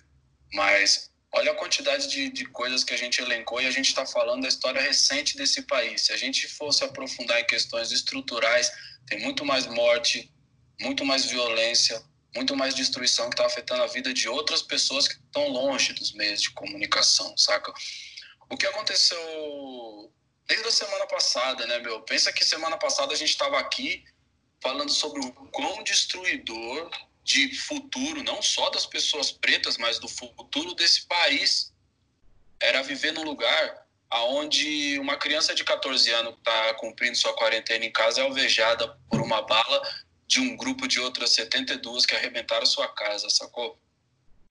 mas Olha a quantidade de, de coisas que a gente elencou e a gente está falando da história recente desse país. Se a gente fosse aprofundar em questões estruturais, tem muito mais morte, muito mais violência, muito mais destruição que está afetando a vida de outras pessoas que estão longe dos meios de comunicação, saca? O que aconteceu desde a semana passada, né, meu? Pensa que semana passada a gente estava aqui falando sobre o quão destruidor de futuro, não só das pessoas pretas, mas do futuro desse país, era viver num lugar aonde uma criança de 14 anos que está cumprindo sua quarentena em casa é alvejada por uma bala de um grupo de outras 72 que arrebentaram sua casa, sacou?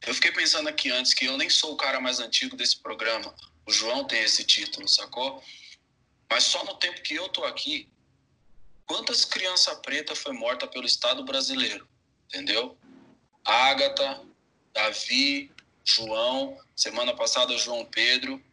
Eu fiquei pensando aqui antes que eu nem sou o cara mais antigo desse programa. O João tem esse título, sacou? Mas só no tempo que eu tô aqui, quantas crianças pretas foi morta pelo Estado brasileiro? entendeu? Ágata, Davi, João, semana passada João Pedro.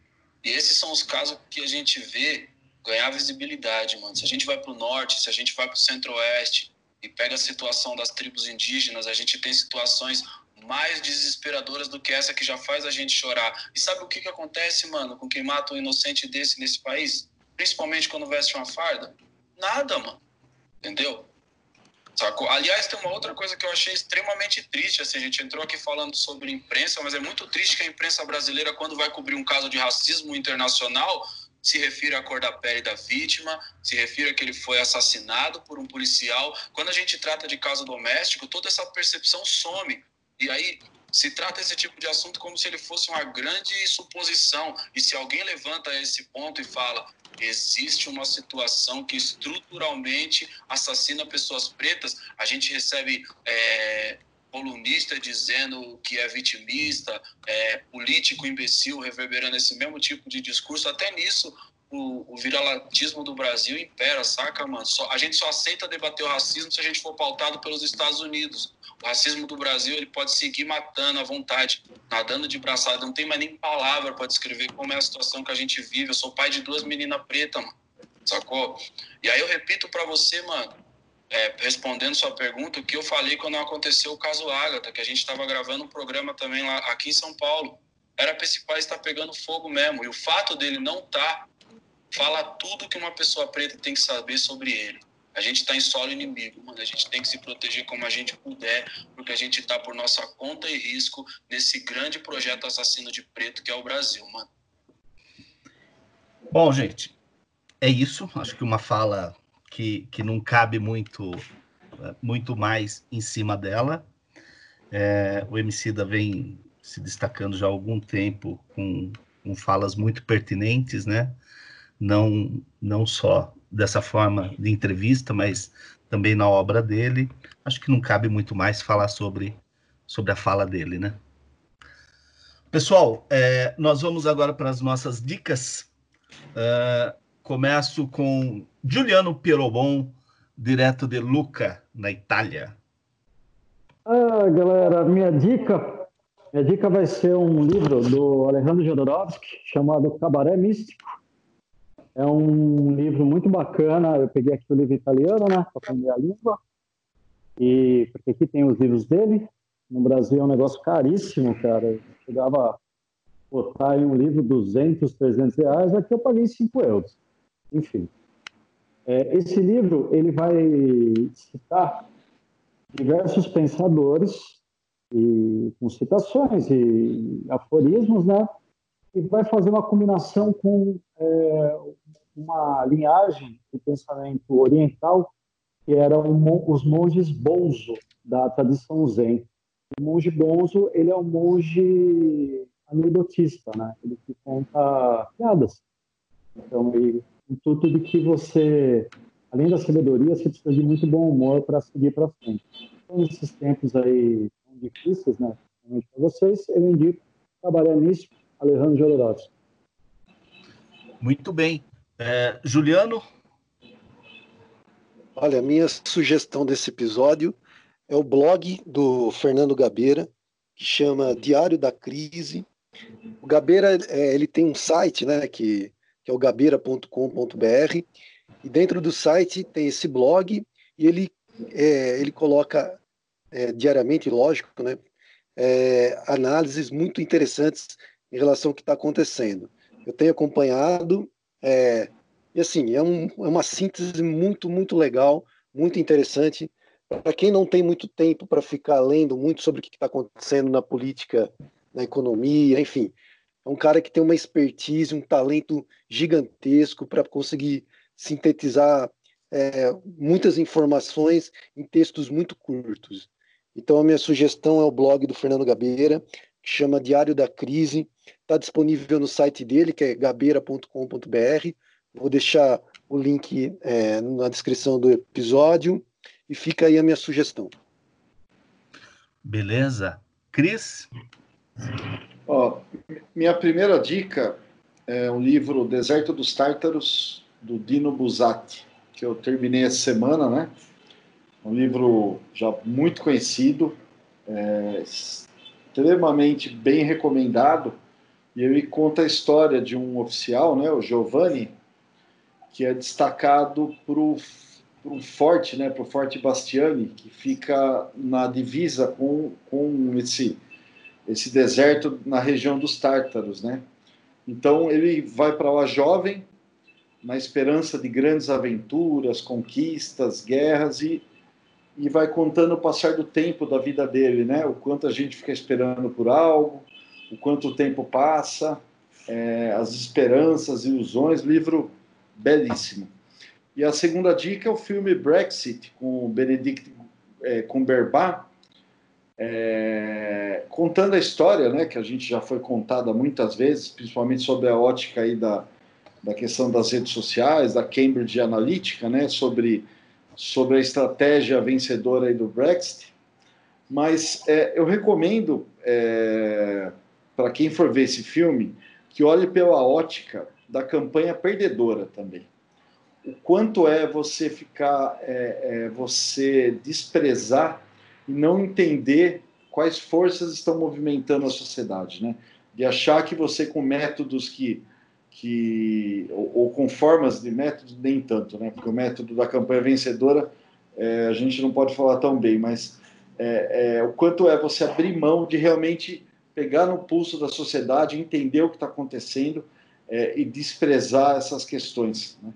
E esses são os casos que a gente vê ganhar visibilidade, mano. Se a gente vai para o norte, se a gente vai para o centro-oeste e pega a situação das tribos indígenas, a gente tem situações mais desesperadoras do que essa que já faz a gente chorar. E sabe o que, que acontece, mano, com quem mata um inocente desse nesse país? Principalmente quando veste uma farda? Nada, mano. Entendeu? Sacou? Aliás, tem uma outra coisa que eu achei extremamente triste. Assim, a gente entrou aqui falando sobre imprensa, mas é muito triste que a imprensa brasileira, quando vai cobrir um caso de racismo internacional, se refira à cor da pele da vítima, se refira que ele foi assassinado por um policial. Quando a gente trata de caso doméstico, toda essa percepção some. E aí se trata esse tipo de assunto como se ele fosse uma grande suposição. E se alguém levanta esse ponto e fala, existe uma situação que estruturalmente assassina pessoas pretas, a gente recebe é, colunista dizendo que é vitimista, é, político imbecil reverberando esse mesmo tipo de discurso. Até nisso, o, o viralatismo do Brasil impera, saca, mano? Só, a gente só aceita debater o racismo se a gente for pautado pelos Estados Unidos. O racismo do Brasil ele pode seguir matando à vontade, nadando de braçada. Não tem mais nem palavra para descrever como é a situação que a gente vive. Eu sou pai de duas meninas pretas, mano. Sacou? E aí eu repito para você, mano, é, respondendo sua pergunta, o que eu falei quando aconteceu o caso Ágata, que a gente estava gravando um programa também lá aqui em São Paulo. Era para esse país estar tá pegando fogo mesmo. E o fato dele não estar tá, fala tudo que uma pessoa preta tem que saber sobre ele. A gente está em solo inimigo, mano. A gente tem que se proteger como a gente puder, porque a gente está por nossa conta e risco nesse grande projeto assassino de preto que é o Brasil, mano. Bom, gente, é isso. Acho que uma fala que, que não cabe muito, muito mais em cima dela. É, o Emicida vem se destacando já há algum tempo com, com falas muito pertinentes, né? Não, não só dessa forma de entrevista, mas também na obra dele. Acho que não cabe muito mais falar sobre, sobre a fala dele, né? Pessoal, é, nós vamos agora para as nossas dicas. Uh, começo com Giuliano Pierobon, direto de Luca, na Itália. Ah, galera, minha dica, minha dica vai ser um livro do Alejandro Jodorowsky chamado Cabaré Místico é um livro muito bacana. Eu peguei aqui o livro italiano, né, para aprender a língua. E porque aqui tem os livros dele. No Brasil é um negócio caríssimo, cara. Eu chegava a botar em um livro 200, 300 reais. Aqui eu paguei 5 euros. Enfim. É, esse livro ele vai citar diversos pensadores e com citações e aforismos, né? E vai fazer uma combinação com é, uma linhagem de pensamento oriental que eram os monges bonzo da tradição zen. O monge bonzo ele é um monge anedotista, né? Ele que conta piadas. Então, o intuito de que você, além da sabedoria, você precisa de muito bom humor para seguir para frente. Então, nesses tempos aí difíceis, né? Para vocês, eu indico trabalhar nisso, Alejandro Jodorowsky. Muito bem. É, Juliano? Olha, a minha sugestão desse episódio é o blog do Fernando Gabeira, que chama Diário da Crise. O Gabeira é, ele tem um site, né, que, que é o gabeira.com.br, e dentro do site tem esse blog e ele é, ele coloca é, diariamente, lógico, né, é, análises muito interessantes em relação ao que está acontecendo. Eu tenho acompanhado é, e assim, é, um, é uma síntese muito, muito legal, muito interessante. Para quem não tem muito tempo para ficar lendo muito sobre o que está acontecendo na política, na economia, enfim, é um cara que tem uma expertise, um talento gigantesco para conseguir sintetizar é, muitas informações em textos muito curtos. Então, a minha sugestão é o blog do Fernando Gabeira, que chama Diário da Crise. Está disponível no site dele, que é gabeira.com.br. Vou deixar o link é, na descrição do episódio e fica aí a minha sugestão. Beleza. Cris? Ó, minha primeira dica é o livro Deserto dos Tártaros, do Dino Buzzati, que eu terminei essa semana, né? Um livro já muito conhecido, é, extremamente bem recomendado, e ele conta a história de um oficial, né, o Giovanni, que é destacado para o forte, né, para o Forte Bastiani, que fica na divisa com, com esse, esse deserto na região dos Tártaros. Né? Então ele vai para lá jovem, na esperança de grandes aventuras, conquistas, guerras, e, e vai contando o passar do tempo da vida dele, né? o quanto a gente fica esperando por algo, o quanto o tempo passa, é, as esperanças, ilusões, livro belíssimo. E a segunda dica é o filme Brexit, com Benedict é, Cumberbatch, é, contando a história, né, que a gente já foi contada muitas vezes, principalmente sobre a ótica aí da, da questão das redes sociais, da Cambridge Analytica, né, sobre, sobre a estratégia vencedora do Brexit. Mas é, eu recomendo, é, para quem for ver esse filme, que olhe pela ótica da campanha perdedora também. O quanto é você ficar, é, é, você desprezar e não entender quais forças estão movimentando a sociedade, né? De achar que você com métodos que que ou, ou, com formas de método nem tanto, né? Porque o método da campanha vencedora é, a gente não pode falar tão bem, mas é, é, o quanto é você abrir mão de realmente pegar no pulso da sociedade, entender o que está acontecendo é, e desprezar essas questões, né?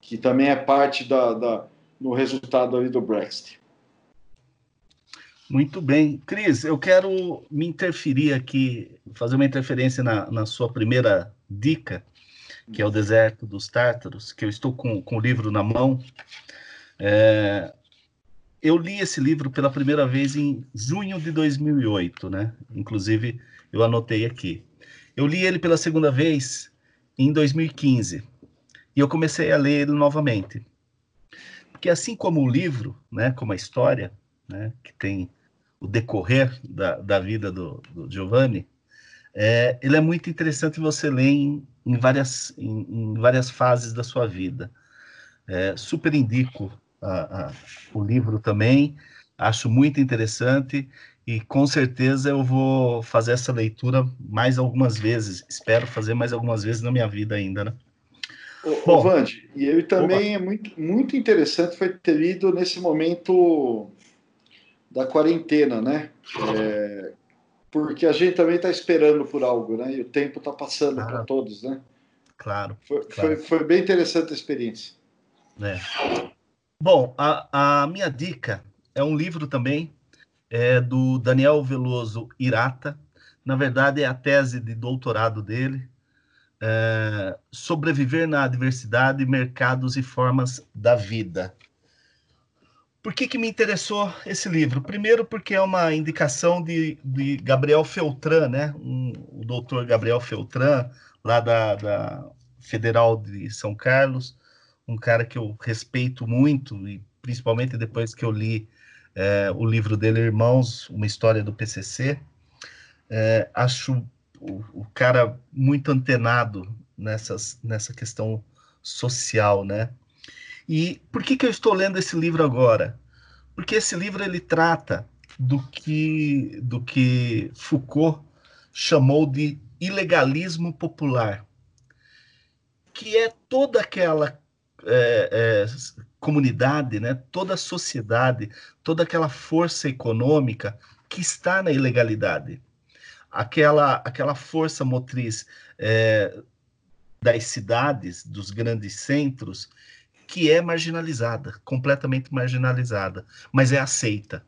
que também é parte da, da, do resultado ali do Brexit. Muito bem. Cris, eu quero me interferir aqui, fazer uma interferência na, na sua primeira dica, que é o deserto dos tártaros, que eu estou com, com o livro na mão. É, eu li esse livro pela primeira vez em junho de 2008, né? Inclusive, eu anotei aqui. Eu li ele pela segunda vez em 2015 e eu comecei a ler ele novamente. Porque assim como o livro, né, como a história, né, que tem o decorrer da, da vida do, do Giovanni, é, ele é muito interessante você ler em, em várias, em, em, várias fases da sua vida. É, super indico a, a, o livro também, acho muito interessante e com certeza eu vou fazer essa leitura mais algumas vezes, espero fazer mais algumas vezes na minha vida ainda, né? Ô, Bom, Vande, e eu também opa. é muito, muito interessante foi ter lido nesse momento da quarentena, né? É, porque a gente também está esperando por algo, né? E o tempo está passando para todos, né? Claro foi, claro. Foi, foi bem interessante a experiência. É. Bom, a, a minha dica é um livro também é do Daniel Veloso Irata. Na verdade, é a tese de doutorado dele. É, sobreviver na adversidade, mercados e formas da vida. Por que, que me interessou esse livro? Primeiro, porque é uma indicação de, de Gabriel Feltran, né? Um, o doutor Gabriel Feltran, lá da, da Federal de São Carlos, um cara que eu respeito muito, e principalmente depois que eu li é, o livro dele, Irmãos, uma história do PCC, é, acho o, o, cara muito antenado nessas, nessa questão social, né? E por que, que eu estou lendo esse livro agora? Porque esse livro ele trata do que, do que Foucault chamou de ilegalismo popular, que é toda aquela é, é, comunidade, né, toda a sociedade, toda aquela força econômica que está na ilegalidade. Aquela, aquela força motriz é, das cidades, dos grandes centros, que é marginalizada, completamente marginalizada, mas é aceita.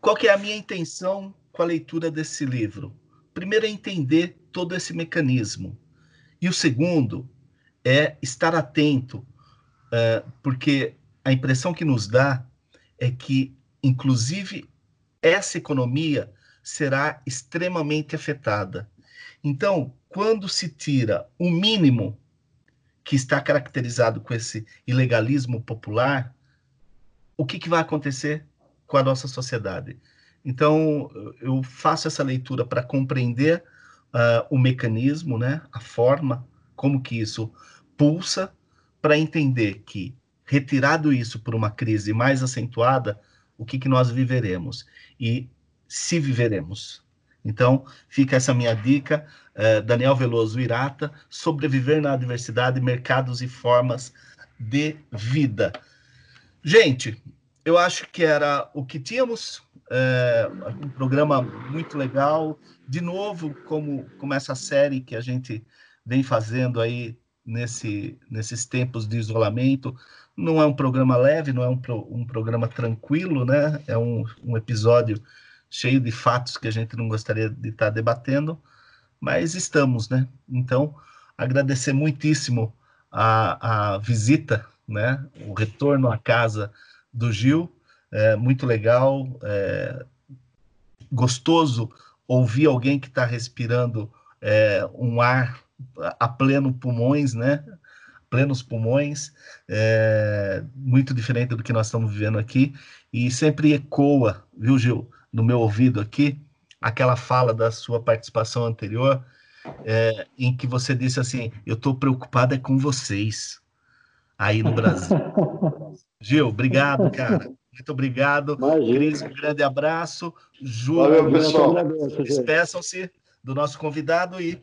Qual que é a minha intenção com a leitura desse livro? Primeiro é entender todo esse mecanismo. E o segundo é estar atento, uh, porque a impressão que nos dá é que, inclusive, essa economia será extremamente afetada. Então, quando se tira o mínimo que está caracterizado com esse ilegalismo popular, o que, que vai acontecer com a nossa sociedade? Então, eu faço essa leitura para compreender uh, o mecanismo, né, a forma como que isso pulsa para entender que, retirado isso por uma crise mais acentuada, o que, que nós viveremos e se viveremos. Então, fica essa minha dica, uh, Daniel Veloso Irata, sobreviver na adversidade, mercados e formas de vida. Gente, eu acho que era o que tínhamos, é, um programa muito legal. De novo, como, como essa série que a gente vem fazendo aí nesse, nesses tempos de isolamento. Não é um programa leve, não é um, pro, um programa tranquilo, né? É um, um episódio cheio de fatos que a gente não gostaria de estar debatendo, mas estamos, né? Então, agradecer muitíssimo a, a visita, né? O retorno à casa do Gil, é muito legal, é gostoso ouvir alguém que está respirando é, um ar a pleno pulmões, né? Plenos pulmões, é, muito diferente do que nós estamos vivendo aqui, e sempre ecoa, viu, Gil, no meu ouvido aqui, aquela fala da sua participação anterior, é, em que você disse assim: Eu estou preocupada com vocês aí no Brasil. [LAUGHS] Gil, obrigado, cara. Muito obrigado. Imagina. Cris, um grande abraço. Ju, Valeu, pessoal. Despeçam-se do nosso convidado e.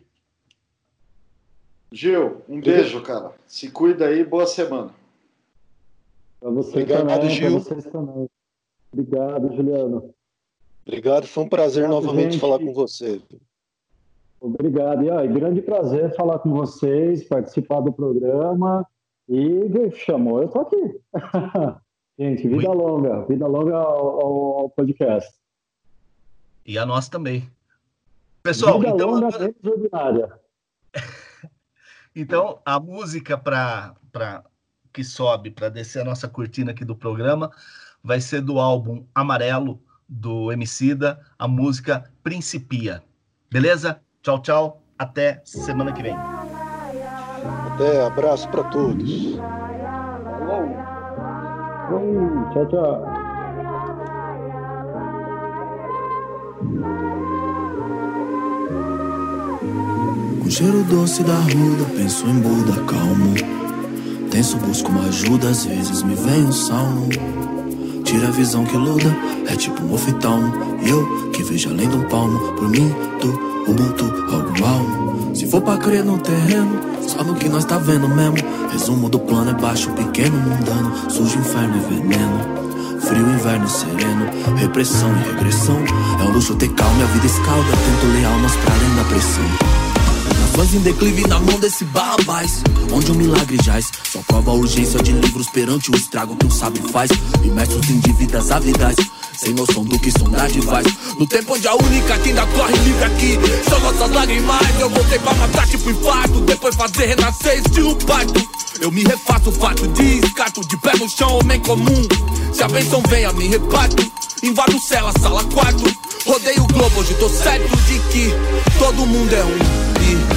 Gil, um beijo, cara. Se cuida aí, boa semana. Para você Obrigado, também, Gil. vocês também. Obrigado, Juliano. Obrigado, foi um prazer Obrigado, novamente gente. falar com você. Obrigado. E, ó, grande prazer falar com vocês, participar do programa. E chamou, eu tô aqui. [LAUGHS] gente, vida Muito. longa, vida longa ao, ao, podcast. E a nós também. Pessoal, vida então. Longa, agora... ordinária. [LAUGHS] então, a música para que sobe para descer a nossa cortina aqui do programa vai ser do álbum Amarelo do Emicida, a música Principia. Beleza? Tchau, tchau. Até semana que vem. Até, abraço para todos. Tchau, tchau. Com cheiro doce da ruda, penso em Buda, calmo. Tenso, busco uma ajuda, às vezes me vem um salmo. Tira a visão que luda, é tipo um oftalmo. Eu que vejo além do palmo, por mim, tu, Ubuntu, algo almo. Se for pra crer no terreno, só no que nós tá vendo mesmo. Resumo do plano é baixo, pequeno, mundano. Sujo, inferno e veneno. Frio, inverno sereno, repressão e regressão. É um luxo ter calma, a vida escalda. Tento ler almas pra além da pressão. Fãs em declive na mão desse barrabás Onde o um milagre jaz. Só prova a urgência de livros perante o estrago que um sábio faz. Imersos em dívidas avidais. Sem noção do que sondade faz No tempo onde a única que ainda corre livre aqui. São nossas lágrimas. Eu voltei pra matar tipo infarto. Depois fazer renascer estilo parto. Eu me refaço fato de escato. De pé no chão, homem comum. Se a benção vem a me reparto. Invado cela, sala, quarto. Rodeio o globo, hoje tô certo de que Todo mundo é um. E